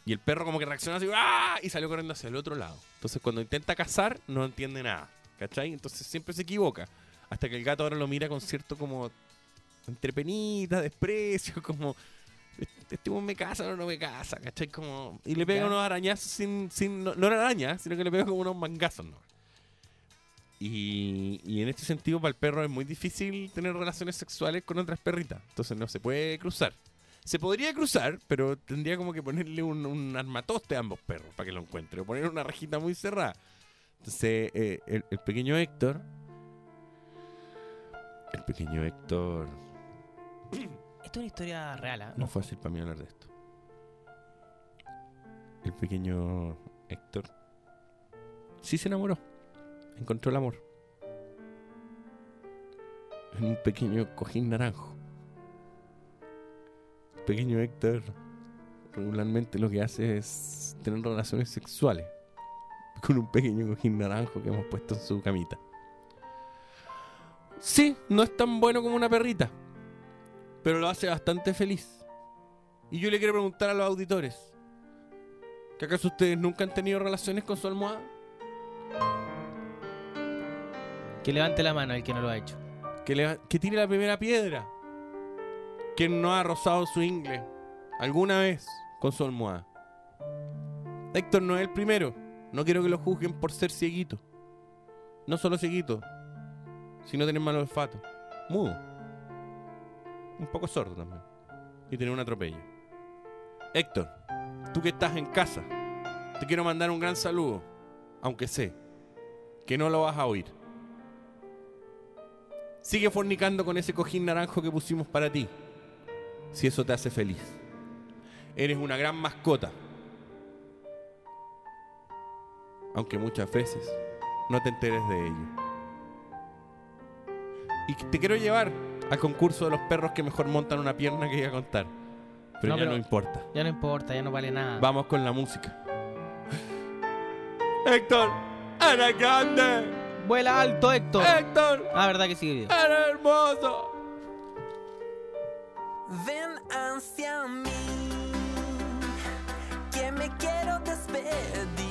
y el perro como que reaccionó así ¡ah! y salió corriendo hacia el otro lado. Entonces, cuando intenta cazar, no entiende nada. ¿Cachai? Entonces siempre se equivoca. Hasta que el gato ahora lo mira con cierto como entre penita, desprecio, (laughs) como este me casa o no me casa, ¿cachai? Como, y le pega Ya. unos arañazos sin, sin no, no arañas, sino que le pega como unos mangazos, ¿no? Y, y en este sentido, para el perro es muy difícil tener relaciones sexuales con otras perritas. Entonces no se puede cruzar. Se podría cruzar, pero tendría como que ponerle un, un armatoste a ambos perros para que lo encuentre. O poner una rejita muy cerrada. Entonces, eh, el, el pequeño Héctor. El pequeño Héctor. Esto es una historia real, ¿ah? No fue fácil para mí hablar de esto. El pequeño Héctor sí se enamoró. Encontró el amor. En un pequeño cojín naranjo. El pequeño Héctor regularmente lo que hace es tener relaciones sexuales con un pequeño cojín naranjo que hemos puesto en su camita. Sí, no es tan bueno como una perrita pero lo hace bastante feliz. Y yo le quiero preguntar a los auditores, ¿que acaso ustedes nunca han tenido relaciones con su almohada? Que levante la mano el que no lo ha hecho. Que, le, que tire la primera piedra. Que no ha rozado su ingle alguna vez con su almohada. Héctor no es el primero. No quiero que lo juzguen por ser cieguito. No solo cieguito, sino tener mal olfato. Mudo. Un poco sordo también. Y tener un atropello. Héctor, tú que estás en casa, te quiero mandar un gran saludo. Aunque sé que no lo vas a oír. Sigue fornicando con ese cojín naranjo que pusimos para ti. Si eso te hace feliz. Eres una gran mascota. Aunque muchas veces no te enteres de ello. Y te quiero llevar al concurso de los perros que mejor montan una pierna que iba a contar. Pero No, ya pero- no importa. Ya no importa, ya no vale nada. Vamos con la música. Héctor, Ana Grande, Vuela alto, Héctor. ¡Héctor! Ah, verdad que sigue vivo. ¡Eres hermoso! Ven hacia mí, que me quiero despedir.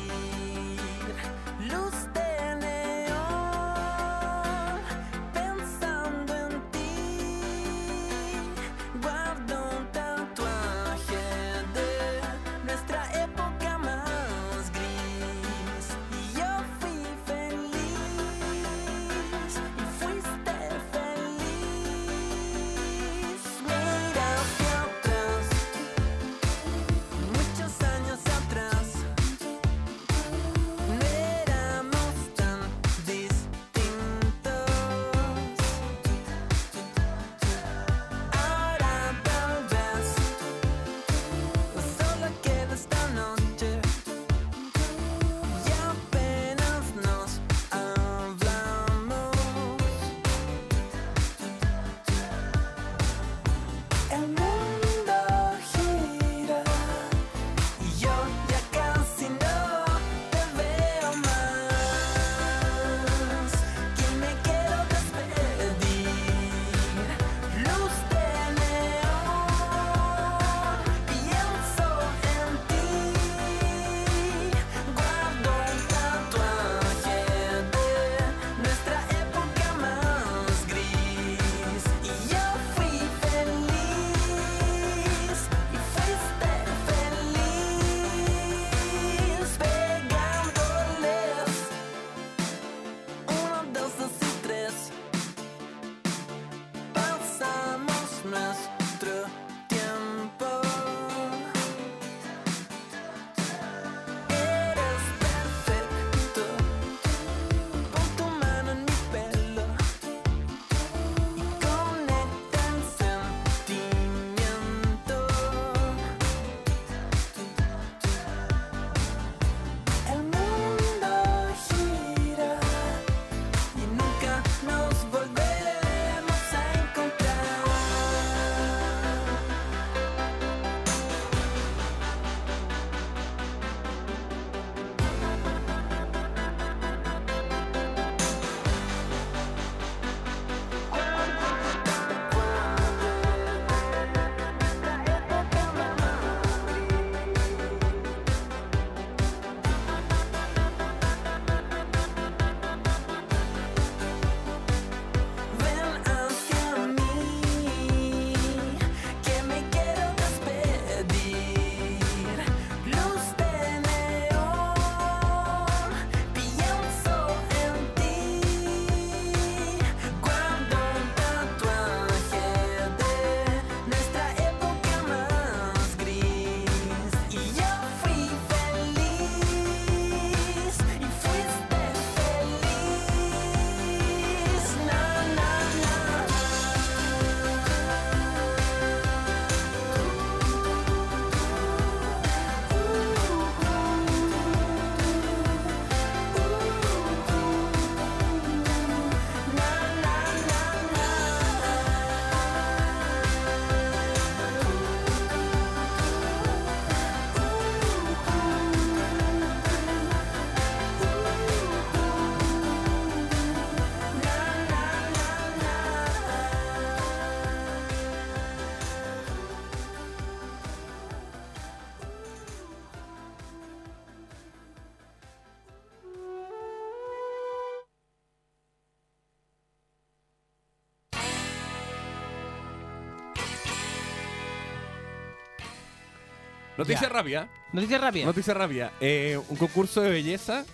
Noticia rápida. Noticia rápida. Noticia rápida. Eh, un concurso de belleza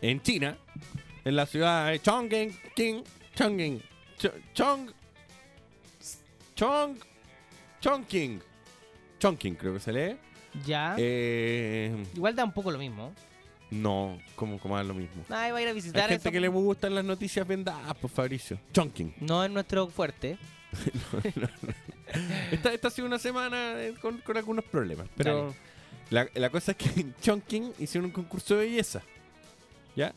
en China, en la ciudad de Chongqing, King, Chongqing, Ch- Chong, Chong, Chongqing, Chongqing creo que se lee. Ya. Eh, Igual da un poco lo mismo. no, como, como es lo mismo. Ay, va a ir a Hay visitar gente eso. que le gustan las noticias vendadas, pues Fabricio. Chongqing. No es nuestro fuerte. (laughs) (laughs) Esta, esta ha sido una semana eh, con, con algunos problemas, pero la, la cosa es que en Chongqing hicieron un concurso de belleza. ¿Ya?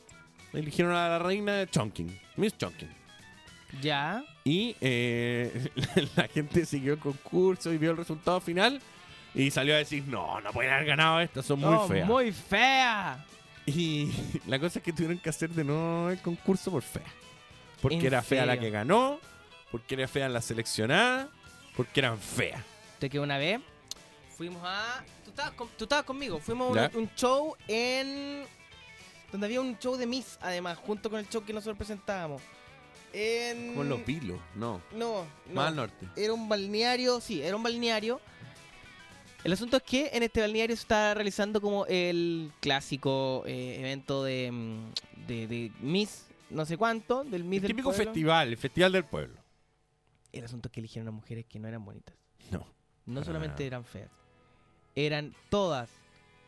Eligieron a la reina de Chongqing, Miss Chongqing. Ya. Y eh, (laughs) la gente siguió el concurso y vio el resultado final y salió a decir, no, no pueden haber ganado estas, son muy No, feas. Muy fea. Y (laughs) la cosa es que tuvieron que hacer de nuevo el concurso por fea. Porque ¿En era fea la que ganó, porque era fea la seleccionada, porque eran feas. De que una vez fuimos a. Tú estabas, con- tú estabas conmigo. Fuimos a un, un show en. Donde había un show de Miss, además, junto con el show que nosotros presentábamos. En. Con los vilos, no. No, no. Más al norte. Era un balneario, sí, era un balneario. El asunto es que en este balneario se está realizando como el clásico eh, evento de, mm, de, de Miss, no sé cuánto, del Miss El del típico pueblo. festival, el festival del pueblo. El asunto que eligieron a mujeres que no eran bonitas. No. No solamente nada. eran feas, eran todas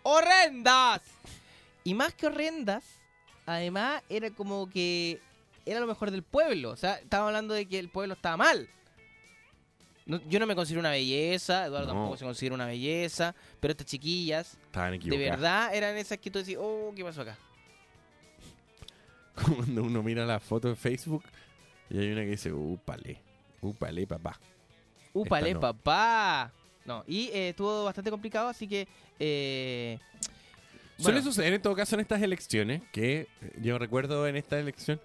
horrendas. Y más que horrendas, además era como que era lo mejor del pueblo. O sea, estaba hablando de que el pueblo estaba mal. No- yo no me considero una belleza, Eduardo No. tampoco se considera una belleza, pero estas chiquillas, Estaban de verdad, eran esas que tú decís, oh, ¿qué pasó acá? (laughs) Cuando uno mira la foto de Facebook y hay una que dice, upale, upale, papá. ¡Upale, no. papá! No, y eh, estuvo bastante complicado, así que... Eh, Suele suceder en todo caso en estas elecciones, que eh, yo recuerdo en esta elección,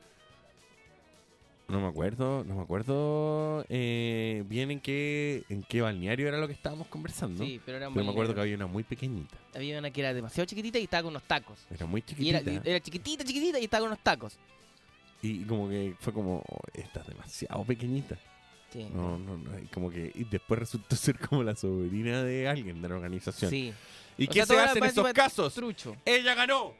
no me acuerdo, no me acuerdo eh, bien en qué, en qué balneario era lo que estábamos conversando. Sí, pero era un pero me acuerdo que había una muy pequeñita, había una que era demasiado chiquitita y estaba con unos tacos. era muy Y chiquitita. era, era chiquitita, chiquitita y estaba con unos tacos. Y como que fue como, "Oh, esta es demasiado pequeñita. Sí. No, no, no. Y como que y después resultó (laughs) ser como la sobrina de alguien de la organización. Sí. ¿Y O qué sea, se hace en esos casos? Trucho. ¡Ella ganó!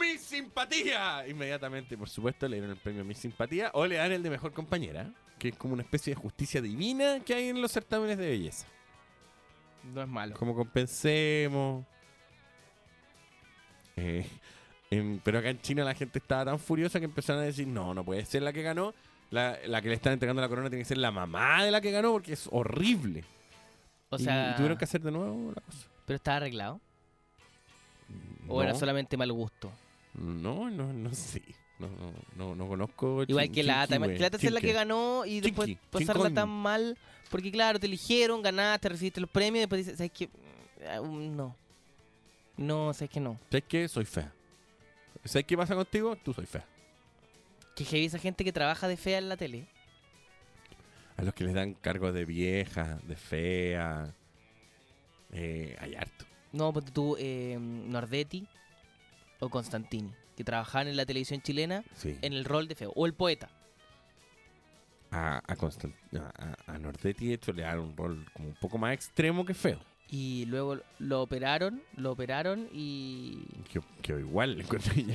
¡Mi simpatía! Inmediatamente, por supuesto, le dieron el premio Mi Simpatía o le dan el de Mejor Compañera, que es como una especie de justicia divina que hay en los certámenes de belleza. No es malo. Como compensemos. Eh, en- pero acá en China la gente estaba tan furiosa que empezaron a decir, no, no puede ser la que ganó. La, la que le están entregando la corona tiene que ser la mamá de la que ganó porque es horrible. O Y- sea, y, tuvieron que hacer de nuevo la cosa. pero estaba arreglado. O era solamente mal gusto. No, no, no sé. No, no, no, no conozco. Igual Chin- que Lata. Chinquihue. Que Lata es la que ganó y después pasarla tan mal. Porque claro, te eligieron, ganaste, recibiste los premios y después dices, ¿sabes qué? Ah, um, No. No, ¿sabes que no? ¿Sabes qué? Soy fea. ¿Sabes qué pasa contigo? Tú soy fea. Que heavy esa gente que trabaja de fea en la tele. A los que les dan cargos de vieja, de fea. Eh, hay harto. No, pues tú, eh, Nordetti o Constantini, que trabajaban en la televisión chilena Sí. en el rol de feo. O el poeta. A, a, Constant- a, Nordetti, de hecho, le dan un rol como un poco más extremo que feo. Y luego lo operaron, lo operaron y... Que, que igual le (laughs) encuentro yo.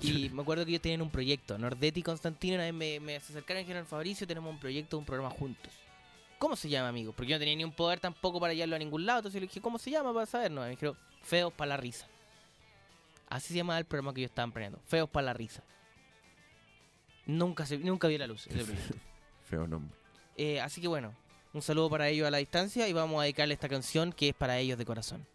Y me acuerdo que ellos tenían un proyecto. Nordetti y Constantino una vez me, me se acercaron y dijeron, Fabricio, tenemos un proyecto, un programa juntos. ¿Cómo se llama, amigo? Porque yo no tenía ni un poder tampoco para llevarlo a ningún lado. Entonces le dije, ¿cómo se llama para saber? No, me dijeron, Feos para la risa. Así se llamaba el programa que ellos estaban planeando. Feos para la risa. Nunca, se, nunca vio la luz ese proyecto. (laughs) Feo nombre. Eh, así que bueno, un saludo para ellos a la distancia y vamos a dedicarle esta canción que es para ellos de corazón.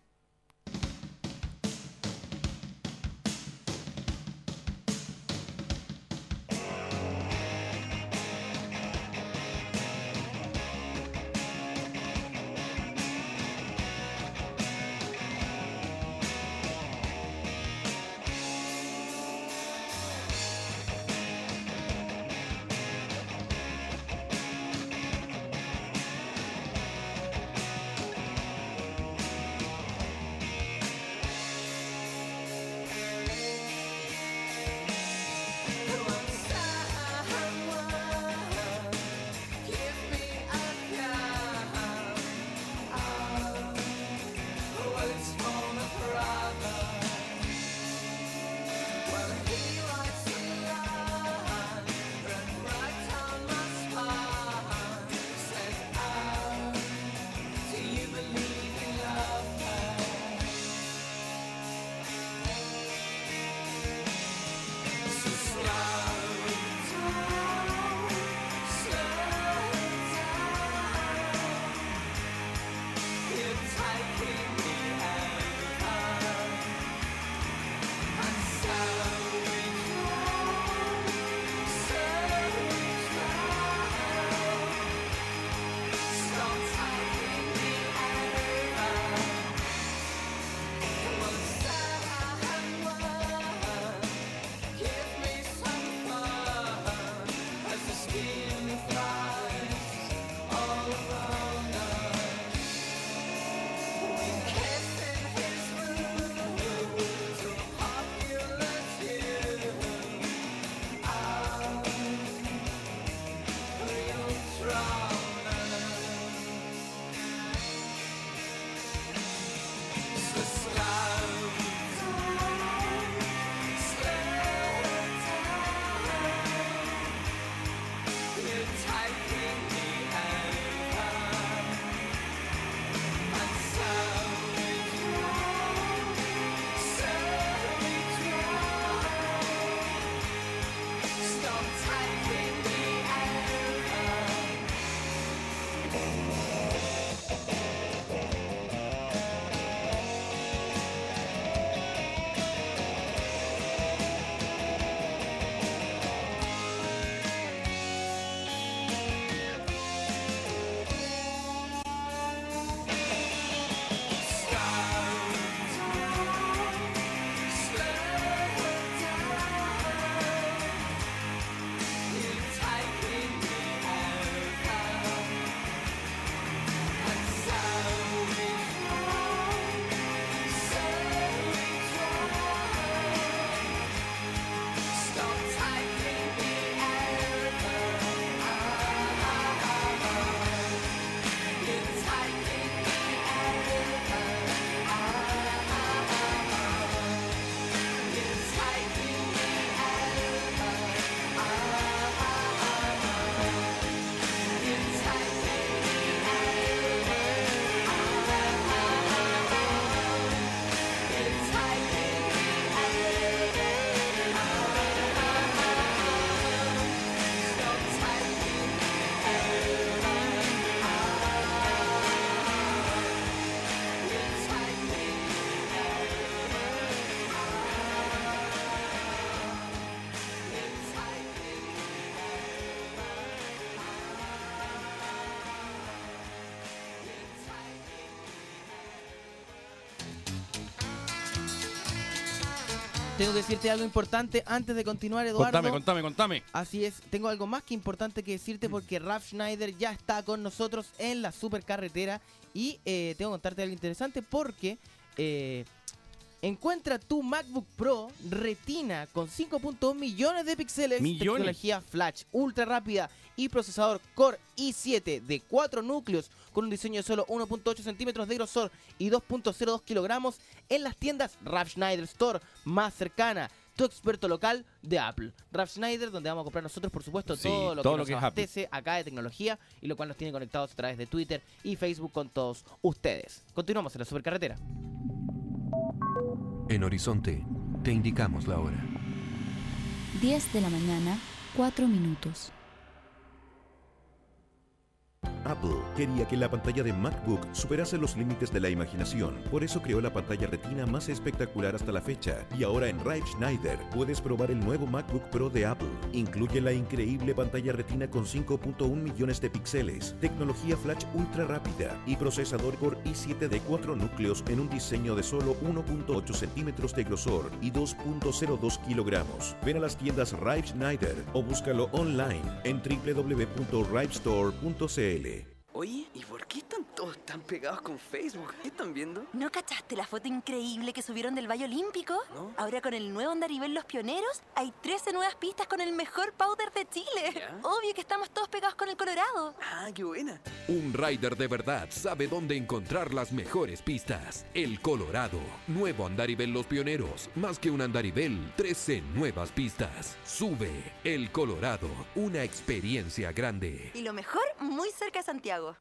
Tengo que decirte algo importante antes de continuar, Eduardo. Contame, contame, contame. Así es, tengo algo más que importante que decirte porque Ralph Schneider ya está con nosotros en la supercarretera y eh, tengo que contarte algo interesante porque eh, encuentra tu MacBook Pro Retina con 5.1 millones de píxeles, Millones. tecnología flash ultra rápida y procesador Core i7 de 4 núcleos con un diseño de solo 1.8 centímetros de grosor y 2.02 kilogramos en las tiendas Ralph Schneider Store más cercana tu experto local de Apple. Ralph Schneider, donde vamos a comprar nosotros, por supuesto, Sí, todo lo todo que lo nos que abastece acá de tecnología y lo cual nos tiene conectados a través de Twitter y Facebook con todos ustedes. Continuamos en la supercarretera. En Horizonte, te indicamos la hora. 10 de la mañana, 4 minutos. Apple quería que la pantalla de MacBook superase los límites de la imaginación, por eso creó la pantalla retina más espectacular hasta la fecha. Y ahora en Rive Schneider puedes probar el nuevo MacBook Pro de Apple. Incluye la increíble pantalla retina con 5.1 millones de píxeles, tecnología flash ultra rápida y procesador Core i7 de 4 núcleos en un diseño de solo 1.8 centímetros de grosor y 2.02 kilogramos. Ven a las tiendas Rive Schneider o búscalo online en www.rivestore.cl. Oye, ¿y por qué están todos tan pegados con Facebook? ¿Qué están viendo? ¿No cachaste la foto increíble que subieron del Valle Olímpico? No. Ahora con el nuevo Andarivel Los Pioneros hay 13 nuevas pistas con el mejor powder de Chile. ¿Ya? Obvio que estamos todos pegados con el Colorado. Ah, qué buena. Un rider de verdad sabe dónde encontrar las mejores pistas. El Colorado. Nuevo Andarivel Los Pioneros. Más que un Andarivel, 13 nuevas pistas. Sube. El Colorado. Una experiencia grande. Y lo mejor, muy cerca de Santiago.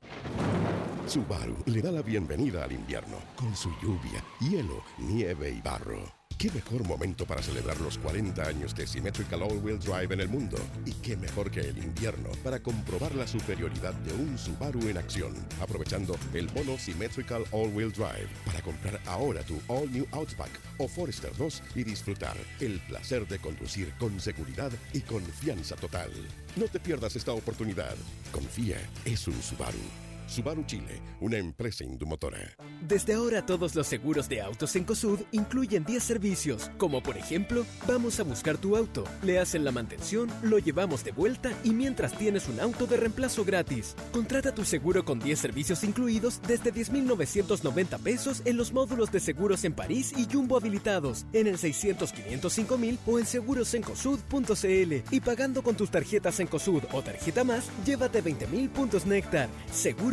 Subaru le da la bienvenida al invierno con su lluvia, hielo, nieve y barro. ¿Qué mejor momento para celebrar los 40 años de Symmetrical All-Wheel Drive en el mundo? ¿Y qué mejor que el invierno para comprobar la superioridad de un Subaru en acción? Aprovechando el bono Symmetrical All-Wheel Drive para comprar ahora tu All New Outback o Forester 2 y disfrutar el placer de conducir con seguridad y confianza total. No te pierdas esta oportunidad. Confía, es un Subaru. Subaru Chile, una empresa indumotora. Desde ahora todos los seguros de autos en COSUD incluyen 10 servicios, como por ejemplo, vamos a buscar tu auto, le hacen la mantención, lo llevamos de vuelta y mientras tienes un auto de reemplazo gratis. Contrata tu seguro con 10 servicios incluidos desde 10.990 pesos en los módulos de seguros en París y Jumbo habilitados, en el 600 505 mil o en segurosencosud.cl y pagando con tus tarjetas en COSUD o tarjeta más, llévate 20.000 puntos Néctar.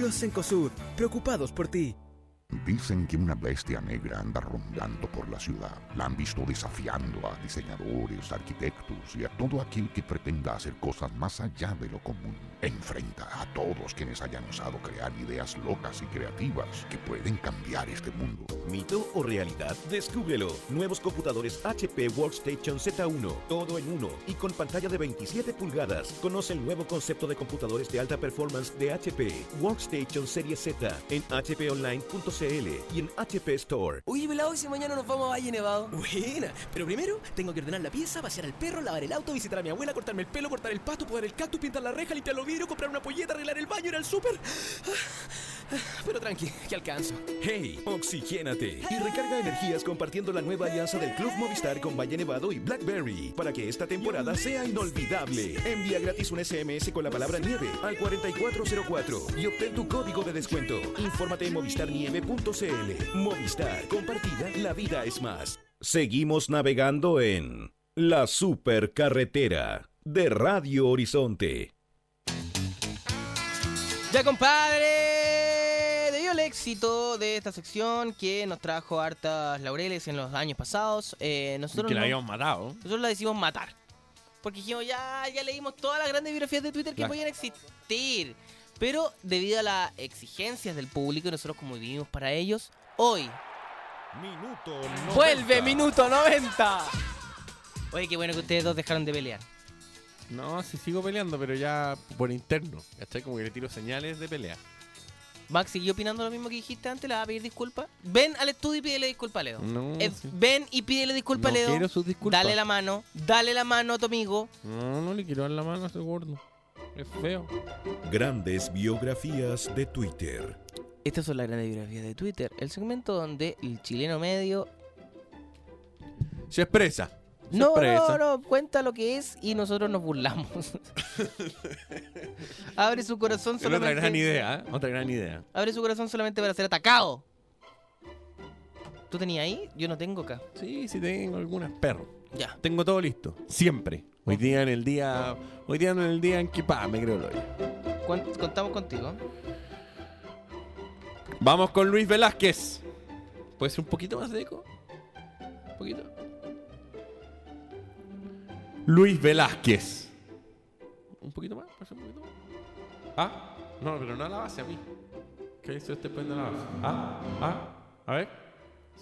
Seguros en COSUD, preocupados por ti. Dicen que una bestia negra anda rondando por la ciudad. La han visto desafiando a diseñadores, arquitectos y a todo aquel que pretenda hacer cosas más allá de lo común. Enfrenta a todos quienes hayan osado crear ideas locas y creativas que pueden cambiar este mundo. ¿Mito o realidad? Descúbrelo. Nuevos computadores HP Workstation Z1, todo en uno y con pantalla de 27 pulgadas. Conoce el nuevo concepto de computadores de alta performance de HP. Workstation Serie Z en y en HP Store. Oye, pelado, ¿y si mañana nos vamos a Valle Nevado? Buena, pero primero tengo que ordenar la pieza, pasear al perro, lavar el auto, visitar a mi abuela, cortarme el pelo, cortar el pasto, podar el cactus, pintar la reja, limpiar los vidrios, comprar una polleta, arreglar el baño, ir al súper. Pero tranqui, que alcanzo. Hey, oxigénate y recarga energías compartiendo la nueva alianza del Club Movistar con Valle Nevado y Blackberry para que esta temporada sea inolvidable. Envía gratis un SMS con la palabra nieve al 4404 y obtén tu código de descuento. Infórmate en movistarnieve.cl. Movistar, compartida, la vida es más. Seguimos navegando en la supercarretera de Radio Horizonte. Ya, compadre, debido al éxito de esta sección que nos trajo hartas laureles en los años pasados, eh, nosotros, que la no- habíamos matado. nosotros la decidimos matar. Porque dijimos, ya, ya leímos todas las grandes biografías de Twitter que Claro. podían existir. Pero debido a las exigencias del público y nosotros como vivimos para ellos, hoy Minuto vuelve Minuto 90. Oye, qué bueno que ustedes dos dejaron de pelear. No, sí sigo peleando, pero ya por interno. ¿Cachai? Como que le tiro señales de pelea. Max, ¿siguió opinando lo mismo que dijiste antes? ¿Le vas a pedir disculpas? Ven al estudio y pídele disculpas a Leo. No, Eh, sí. Ven y pídele disculpas a Leo. quiero sus disculpas. Dale la mano, dale la mano a tu amigo. No, no le quiero dar la mano a ese gordo. Es feo. Grandes biografías de Twitter. Estas son las grandes biografías de Twitter, el segmento donde el chileno medio Se expresa. Se No, expresa. no, no, cuenta lo que es y nosotros nos burlamos. (laughs) Abre su corazón Es otra solamente. gran idea, ¿eh? Otra gran idea. Abre su corazón solamente para ser atacado. ¿Tú tenías ahí? Yo no tengo acá. Sí, sí tengo algunas perros. Ya. Tengo todo listo. Siempre. Hoy día en el día. Hoy día en el día en que pa, me creo lo Contamos contigo. Vamos con Luis Velázquez. ¿Puede ser un poquito más de eco? ¿Un poquito? Luis Velázquez. ¿Un poquito más? ¿Puede ser un poquito más? Ah, no, pero no a la base, a mí. ¿Qué dice usted poniendo la base? Ah, ah, a ver.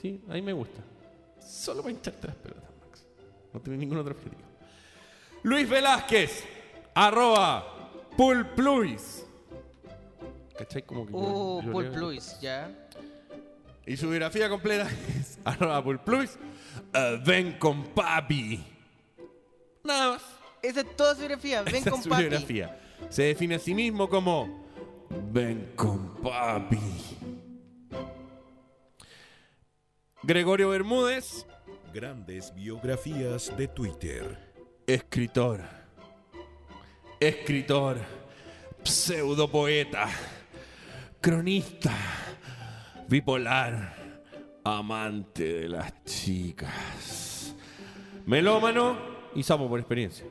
Sí, ahí me gusta. Solo para hincharte las pelotas, Max. No tiene ningún otro objetivo. Luis Velázquez, arroba Pulpluis. ¿Cachai? Como que Uh, yo Paul leo- Pluis, ya. Y su biografía completa es (laughs) arroba Pulpluis. eh, ven con papi. Nada más. Esa es toda su biografía. Ven Esa con es su papi. biografía. Se define a sí mismo como Ven con papi. Gregorio Bermúdez, Grandes biografías de Twitter. Escritor. Escritor. Pseudopoeta. Cronista. Bipolar. Amante de las chicas. Melómano y sapo por experiencia.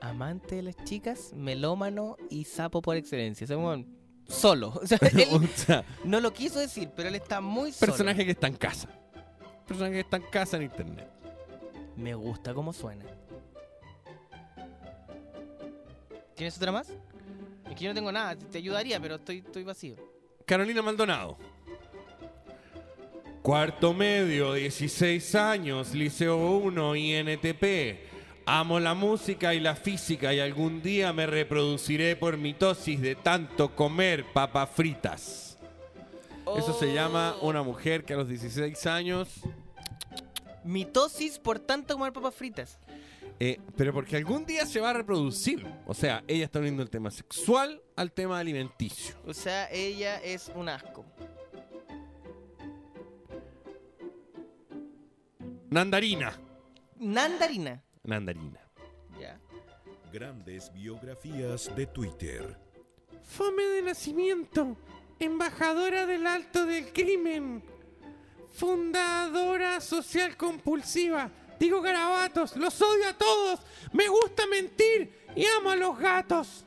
Amante de las chicas, melómano y sapo por excelencia. Ese solo. (laughs) O sea, (laughs) él O sea, no lo quiso decir, pero él está muy solo. personaje que está en casa. Personaje que está en casa en internet. Me gusta cómo suena. ¿Tienes otra más? Es que yo no tengo nada, te ayudaría, pero estoy, estoy vacío. Carolina Maldonado. Cuarto medio, 16 años, Liceo 1, INTP. Amo la música y la física y algún día me reproduciré por mitosis de tanto comer papas fritas. Eso se llama una mujer que a los 16 años... Mitosis por tanto comer papas fritas. eh, pero porque algún día se va a reproducir. O sea, ella está uniendo el tema sexual al tema alimenticio. O sea, ella es un asco. Nandarina. Nandarina. Nandarina. Ya. Grandes biografías de Twitter. Fome de nacimiento, embajadora del alto del crimen, fundadora social compulsiva. Digo garabatos, los odio a todos, me gusta mentir y amo a los gatos.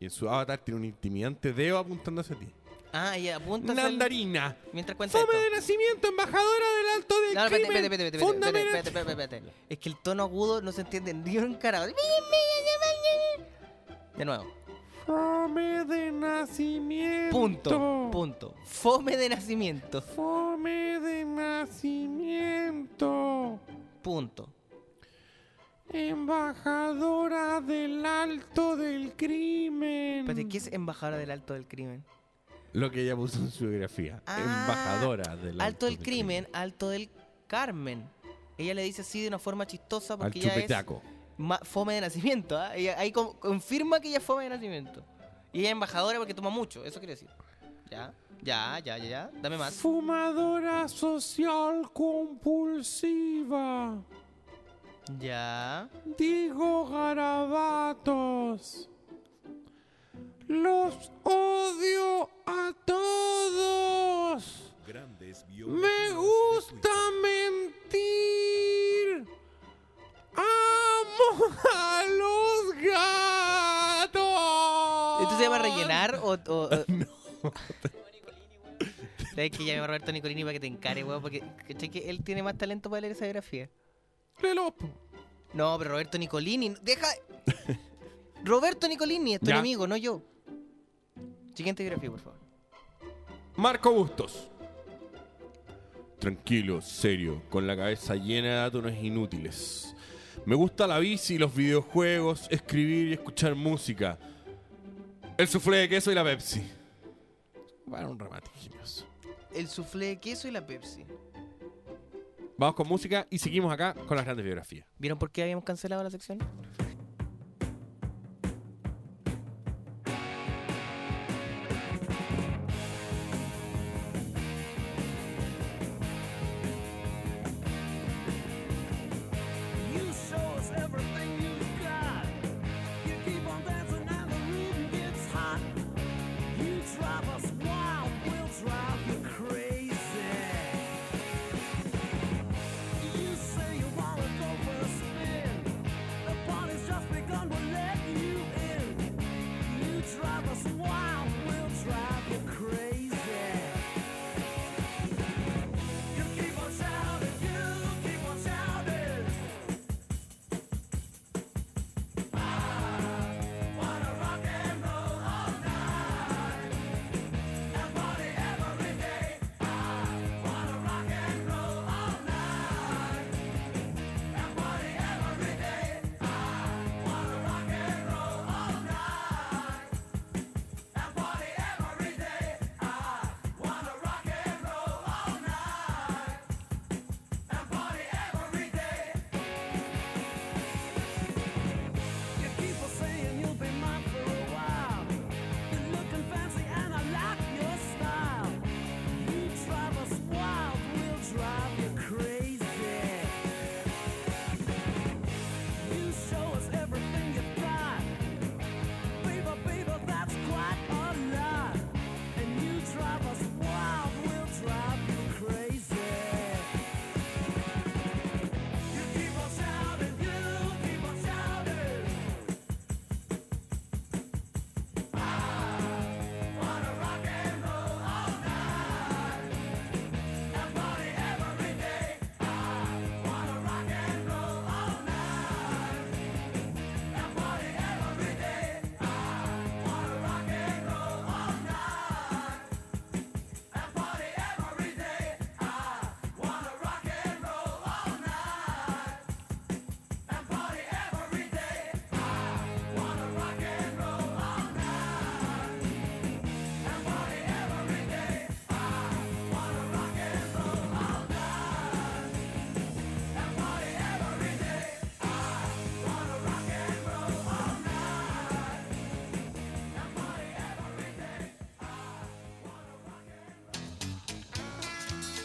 Y en su avatar tiene un intimidante dedo apuntando hacia ti. Ah, ya, apunta. Nandarina. Mientras cuenta Fome esto. de nacimiento, embajadora del alto del No, no, espérate, crimen. espérate, espérate, espérate, espérate, espérate, espérate. Es que el tono agudo no se entiende ni un carajo. De nuevo. Fome de nacimiento. Punto. Punto. Fome de nacimiento. Fome de nacimiento. Punto. Embajadora del alto del crimen. Espérate, ¿qué es embajadora del alto del crimen? Lo que ella puso en su biografía. Ah, Embajadora del alto, Alto del crimen, alto del Carmen. Ella le dice así de una forma chistosa Al porque ella es fome de nacimiento. ¿ah? Ella ahí con- confirma que ella es fome de nacimiento. Y ella es embajadora porque toma mucho, eso quiere decir. Ya, ya, ya, ya, ya. Dame más. Fumadora social compulsiva. Ya. Digo garabatos. Los odio a todos. Grandes Me gusta mentir. Amo a los gatos. ¿Esto se llama rellenar o...? o- o- (laughs) (laughs) ¿Sabes que llame a Roberto Nicolini para que te encare, weón? Porque ¿cachai que él tiene más talento para leer esa biografía. Léelo. No, pero Roberto Nicolini, deja... (laughs) Roberto Nicolini es tu Ya. enemigo, no yo. Siguiente biografía, por favor. Marco Bustos. Tranquilo, serio, con la cabeza llena de datos inútiles. Me gusta la bici, los videojuegos, escribir y escuchar música. El suflé de queso y la Pepsi. Para un remate ingenioso. El soufflé de queso y la Pepsi. Vamos con música y seguimos acá con las grandes biografías. ¿Vieron por qué habíamos cancelado la sección?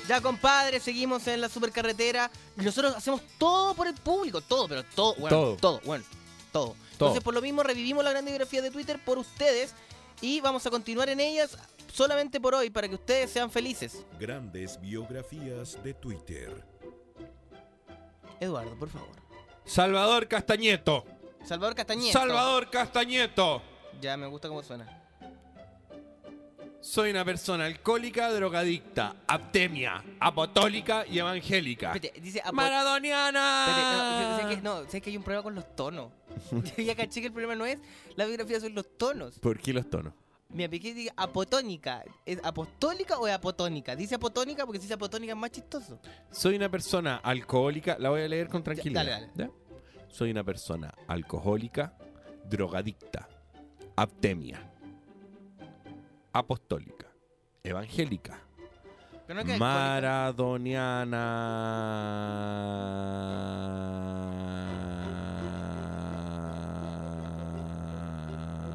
Ya, compadre, seguimos en la supercarretera. Nosotros hacemos todo por el público, todo, pero todo, bueno, Todo. todo, bueno, todo. Entonces, por lo mismo, revivimos la gran biografía de Twitter por ustedes y vamos a continuar en ellas solamente por hoy, para que ustedes sean felices. Grandes biografías de Twitter. Eduardo, por favor. Salvador Castañeto. Salvador Castañeto. Salvador Castañeto. Ya, me gusta cómo suena. Soy una persona alcohólica, drogadicta, aptemia, apotólica y evangélica. Espérate, dice apo- ¡Maradoniana! Espérate, no, sé que, no, sé que hay un problema con los tonos. (laughs) Yo ya caché que el problema no es la biografía, son los tonos. ¿Por qué los tonos? Mi apellido dice apotónica. ¿Es apostólica o es apotónica? Dice apotónica porque si dice apotónica es más chistoso. Soy una persona alcohólica, la voy a leer con tranquilidad. dale, ¿ya? Soy una persona alcohólica, drogadicta, aptemia, apostólica, evangélica, Pero no que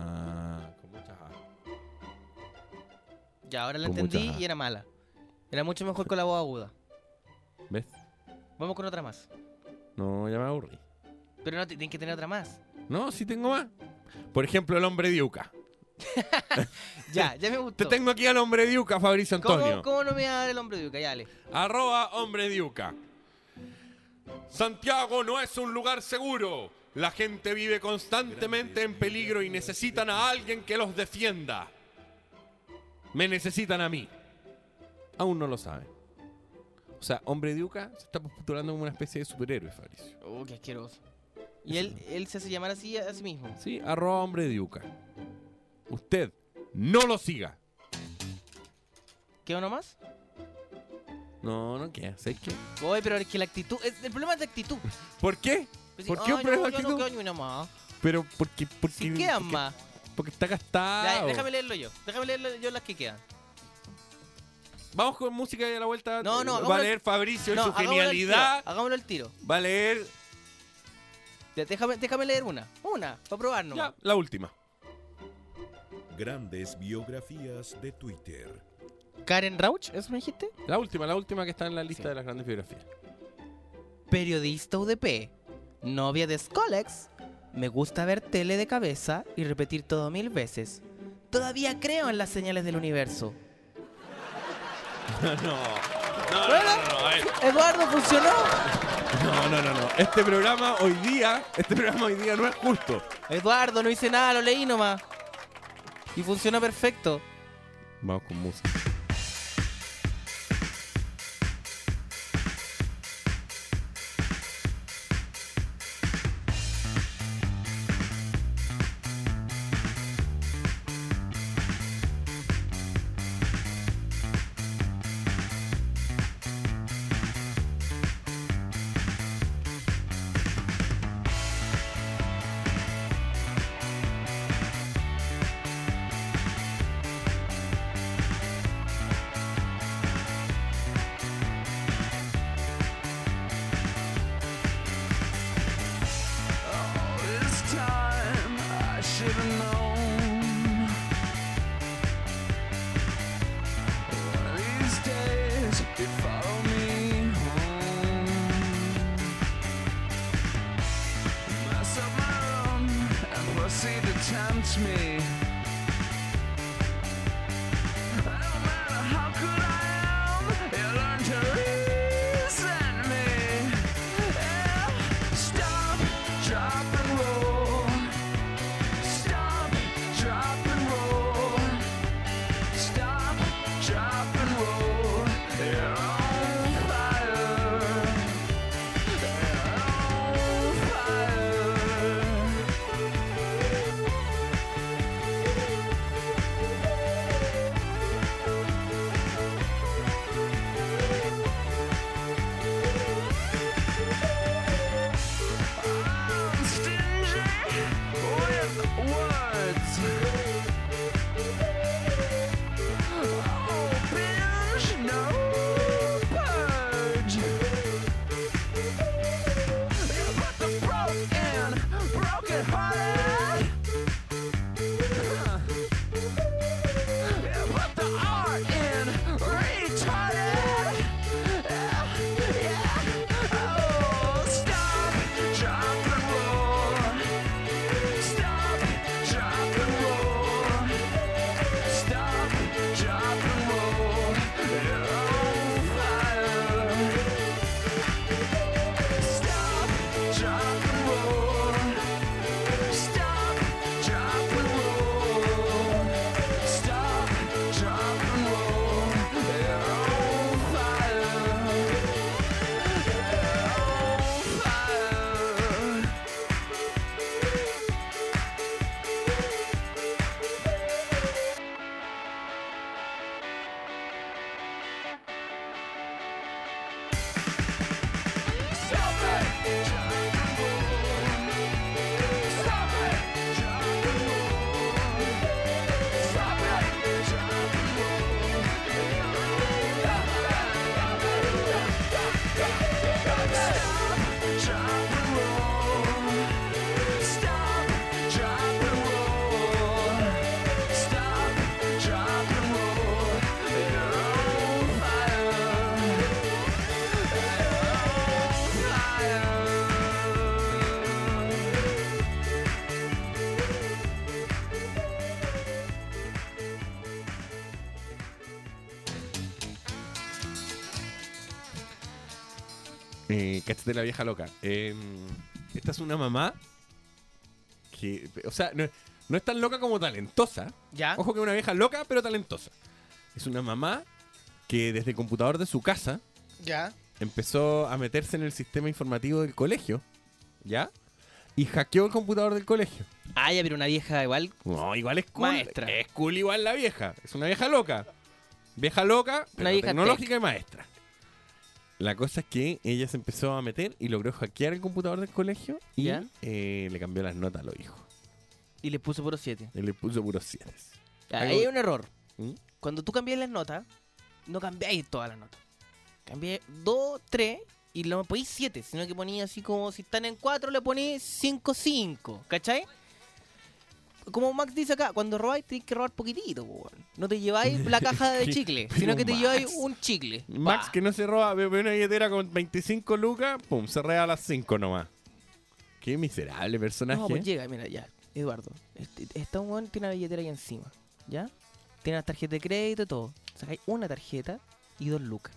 maradoniana. Con muchas A. Ya, ahora la Con entendí muchas A. y era mala. Era mucho mejor con la voz aguda. ¿Ves? Vamos con otra más. No, ya me aburrí. Pero no, tienen que tener otra más. No, sí tengo más. Por ejemplo, el hombre diuca. (laughs) Ya, ya me gustó. Te tengo aquí al hombre diuca, Fabricio Antonio. ¿Cómo, ¿Cómo no me va a dar el hombre de Uca? Ya, dale. Arroba hombre diuca. Santiago no es un lugar seguro. La gente vive constantemente en peligro y necesitan a alguien que los defienda. Me necesitan a mí. Aún no lo saben. O sea, hombre diuca se está postulando como una especie de superhéroe, Fabricio. Oh, qué asqueroso. Y él, él se hace llamar así a sí mismo. Sí, arroba hombre diuca. Usted no lo siga. ¿Qué uno más? No, no queda. ¿Sabes qué? Oye, pero es que la actitud. es- el problema es de actitud. ¿Por qué? Pues ¿Por qué un "Ay, problema no, de yo no actitud? quiero ni una más. Pero porque, porque, Si quedan porque- más. Porque está gastado. Ya, déjame leerlo yo. Déjame leerlo yo las que quedan. Vamos con música y a la vuelta. No, no, Va a leer Fabricio y No, su hagámoslo al genialidad. Hagámoslo al tiro. Va a leer déjame, déjame leer una. Una, para probar nomás. ya, la última. Grandes biografías de Twitter. Karen Rauch, ¿eso me dijiste? La última, la última que está en la lista de las grandes biografías. Periodista UDP, novia de Skolex. Me gusta ver tele de cabeza y repetir todo mil veces. Todavía creo en las señales del universo. (laughs) no, no, no, Bueno, no, no. Eduardo, funcionó. no, no, no, no. Este programa hoy día, este programa hoy día no es justo. Eduardo, no hice nada, lo leí nomás. Y funcionó perfecto. Vamos con música. Cáchate la vieja loca. Eh, esta es una mamá que, o sea, no, no es tan loca como talentosa. ¿Ya? Ojo que es una vieja loca, pero talentosa. Es una mamá que desde el computador de su casa Ya. empezó a meterse en el sistema informativo del colegio, ¿ya? Y hackeó el computador del colegio. Ah, ya, pero una vieja igual. No, igual es cool. Maestra. Es cool igual la vieja. Es una vieja loca. Vieja loca, pero Una vieja tecnológica y maestra. La cosa es que ella se empezó a meter y logró hackear el computador del colegio y ¿Ya? eh, le cambió las notas a los hijos. Y le puso puro 7. Y le puso puros 7. Ahí hay un error. ¿Mm? Cuando tú cambias las notas, no cambiáis todas las notas. Cambié 2, 3 y lo ponéis 7, sino que ponía así como si están en 4, le ponéis 5, 5. ¿Cachai? Como Max dice acá, cuando robáis tenéis que robar poquitito, po. No te lleváis (laughs) la caja de chicle, sino que te Max. lleváis un chicle. Max, Pa. que no se roba, ve, una billetera con 25 lucas, pum, se rea a las 5 nomás. Qué miserable personaje. No, pues llega, mira, ya, Eduardo. Este, esta un tiene una billetera ahí encima, ¿ya? Tiene las tarjetas de crédito y todo. Sacáis una tarjeta y dos lucas.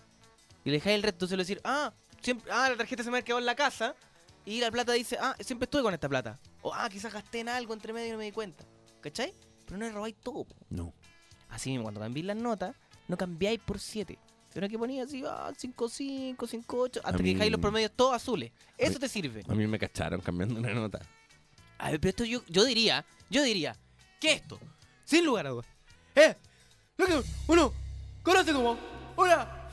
Y le dejáis el resto, se lo decir, ah, siempre, ah, la tarjeta se me ha quedado en la casa. Y la plata dice, ah, siempre estuve con esta plata. O, ah, quizás gasté en algo entre medio y no me di cuenta. ¿Cachai? Pero no le robáis todo. po. No. Así mismo, cuando cambiáis las notas, no cambiáis por 7. Sino que ponías así, ah, 5, 5, 5, 8, hasta A que dejáis los promedios todos azules. Eso mí- te sirve. A mí me cacharon cambiando una nota. A ver, pero esto yo, yo diría, yo diría, que esto, sin lugar a dudas, es lo que uno conoce como una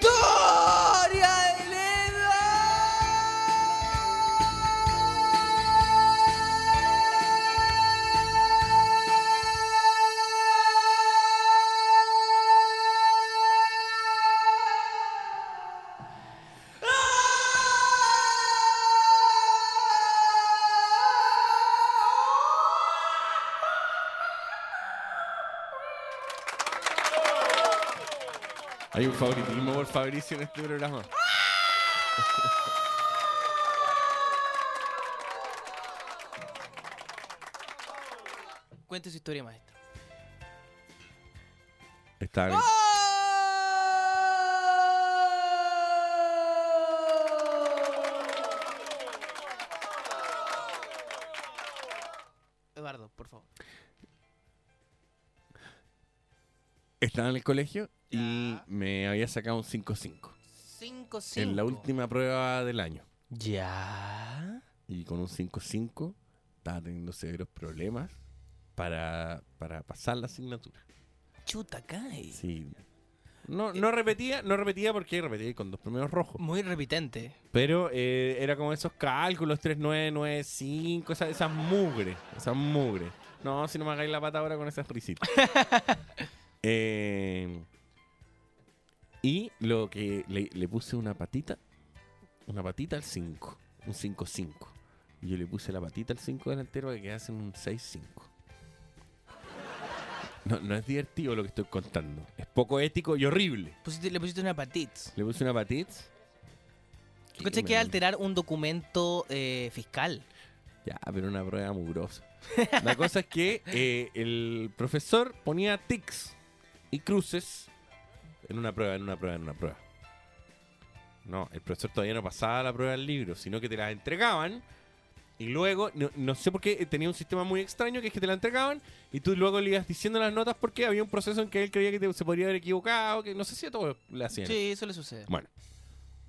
historia favoritismo por Fabricio en este programa. (laughs) Cuente su historia, maestro. Está bien. Eduardo, por favor. Estaba en el colegio y me había sacado un 5-5 5, 5. en la última prueba del año. Ya. Y con un 5-5 estaba teniendo severos problemas para, para pasar la asignatura. Chuta, cae. Sí. No, no repetía, no repetía porque repetía con dos primeros rojos. Muy repitente. Pero eh, era como esos cálculos, 3, 9, 9, 5, esas, esas mugre, esas mugre. No, si no me hagáis la pata ahora con esas risitas. (laughs) Eh, y lo que le, le puse una patita, una patita al 5, un 5-5. Y yo le puse la patita al 5 delantero que hacen un 6-5. No, no es divertido lo que estoy contando. Es poco ético y horrible. Pusiste- le pusiste una patitz. Le puse una patita. ¿Tú cachai que es alterar un documento eh, fiscal? Ya, pero una prueba mugrosa. La cosa es que eh, el profesor ponía tics y cruces en una prueba, en una prueba, en una prueba. No, el profesor todavía no pasaba la prueba del libro, sino que te la entregaban y luego, no, no sé por qué, eh, tenía un sistema muy extraño que es que te la entregaban y tú luego le ibas diciendo las notas porque había un proceso en que él creía que te- se podría haber equivocado, que no sé si a todos le hacían. Sí, eso le sucede. Bueno,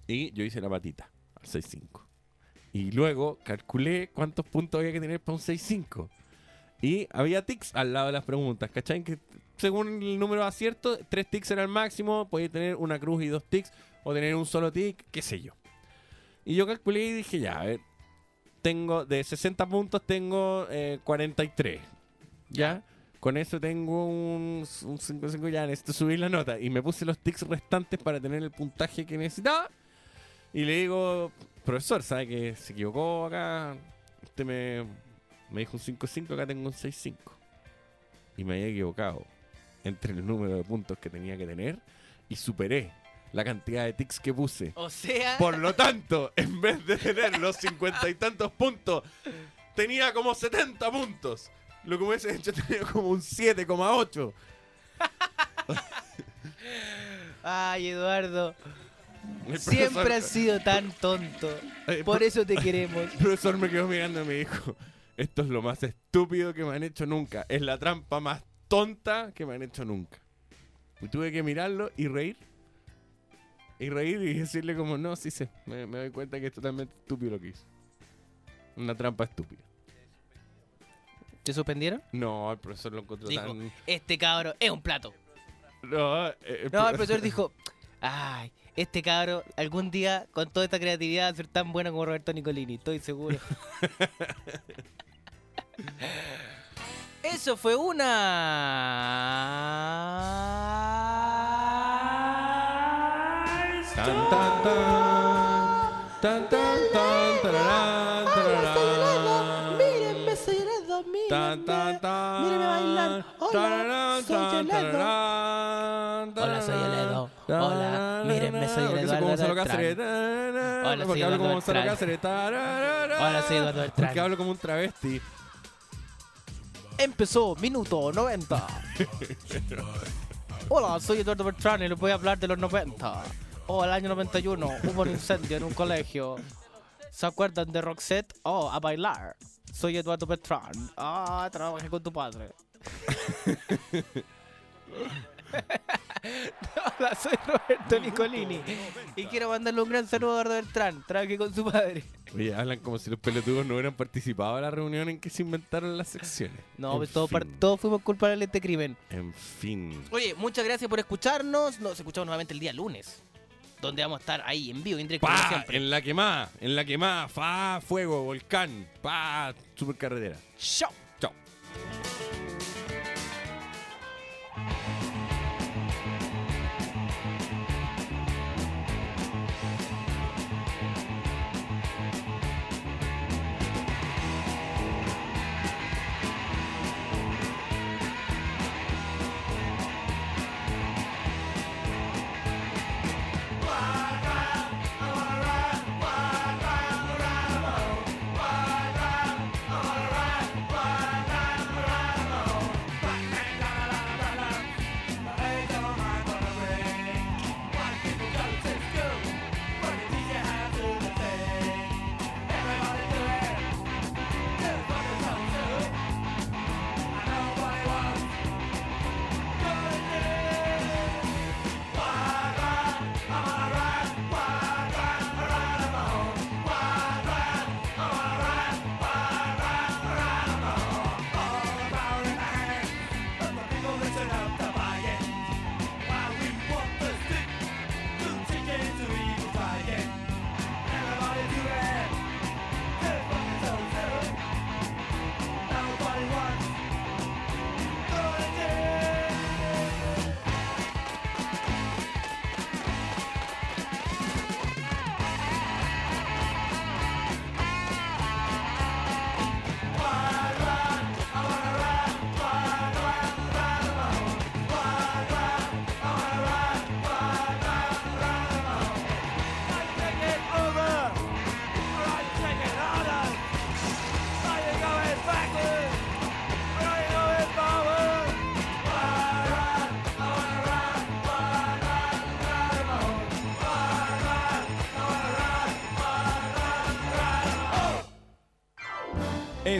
y yo hice la patita al 6-5. Y luego calculé cuántos puntos había que tener para un 6-5. Y había tics al lado de las preguntas, ¿cachai? Que según el número de acierto, tres tics era el máximo, podía tener una cruz y dos tics, o tener un solo tic, qué sé yo. Y yo calculé y dije, ya, a ver, tengo de 60 puntos, tengo eh, 43. ¿Ya? Con eso tengo un, un 5-5, ya necesito subir la nota. Y me puse los tics restantes para tener el puntaje que necesitaba. Y le digo, profesor, ¿sabe que se equivocó acá? Usted me, me dijo un 5-5, acá tengo un 6-5. Y me había equivocado entre el número de puntos que tenía que tener y superé la cantidad de tics que puse. O sea. Por lo (laughs) tanto, en vez de tener los cincuenta y tantos puntos, tenía como 70 puntos. Lo que hubiese hecho tenía como un 7,8. Ay, Eduardo. El Siempre profesor- has sido tan tonto. Por eso te queremos. (laughs) El profesor me quedó mirando y me dijo, esto es lo más estúpido que me han hecho nunca. Es la trampa más tonta que me han hecho nunca. Y tuve que mirarlo y reír. Y reír y decirle como, no, sí sé, me, me doy cuenta que es totalmente estúpido lo que hizo. Una trampa estúpida. ¿Te suspendieron? No, el profesor lo encontró Dijo, tan... este cabro es un plato. No, eh, el No, el pro- profesor (laughs) dijo, ay, este cabro algún día con toda esta creatividad va a ser tan bueno como Roberto Nicolini, estoy seguro. (laughs) Eso fue una... Tan, tan, tan. Tan, tan, tan, tararán, tararán. Mírenme, soy Ledo, Tan, tan, tan. Bailar. Hola, soy tararán, Hola, soy tararán, Hola, mírenme, soy Eduardo Gonzalo. Cáceres. Hola, soy Porque hablo como Eduardo Gonzalo. Cáceres. Hola, soy Eduardo. Porque hablo como un travesti. Empezó, minuto 90. (laughs) Hola, soy Eduardo Beltrán y les voy a hablar de los 90. Oh, el año 91 hubo un incendio en un colegio. ¿Se acuerdan de Roxette? Oh, a bailar. Soy Eduardo Beltrán. Ah, trabajé con tu padre. (laughs) (laughs) Hola, soy Roberto Nicolini. Y quiero mandarle un gran saludo a Eduardo Beltrán. Trabajé con su padre. Oye, hablan como si los pelotudos no hubieran participado en la reunión en que se inventaron las secciones. No, En pues todos, todos fuimos culpables de este crimen. En fin. Oye, muchas gracias por escucharnos. Nos escuchamos nuevamente el día lunes. Donde vamos a estar ahí en vivo, en directo, como Pa, siempre. en la quemada, en la quemada, fa, fuego, volcán, pa, supercarretera. Chao. Chao.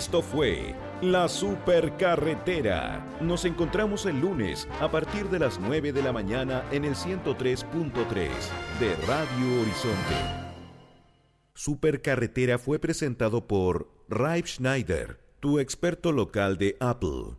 Esto fue La Supercarretera. Nos encontramos el lunes a partir de las 9 de la mañana en el 103.3 de Radio Horizonte. Supercarretera fue presentado por Raib Schneider, tu experto local de Apple.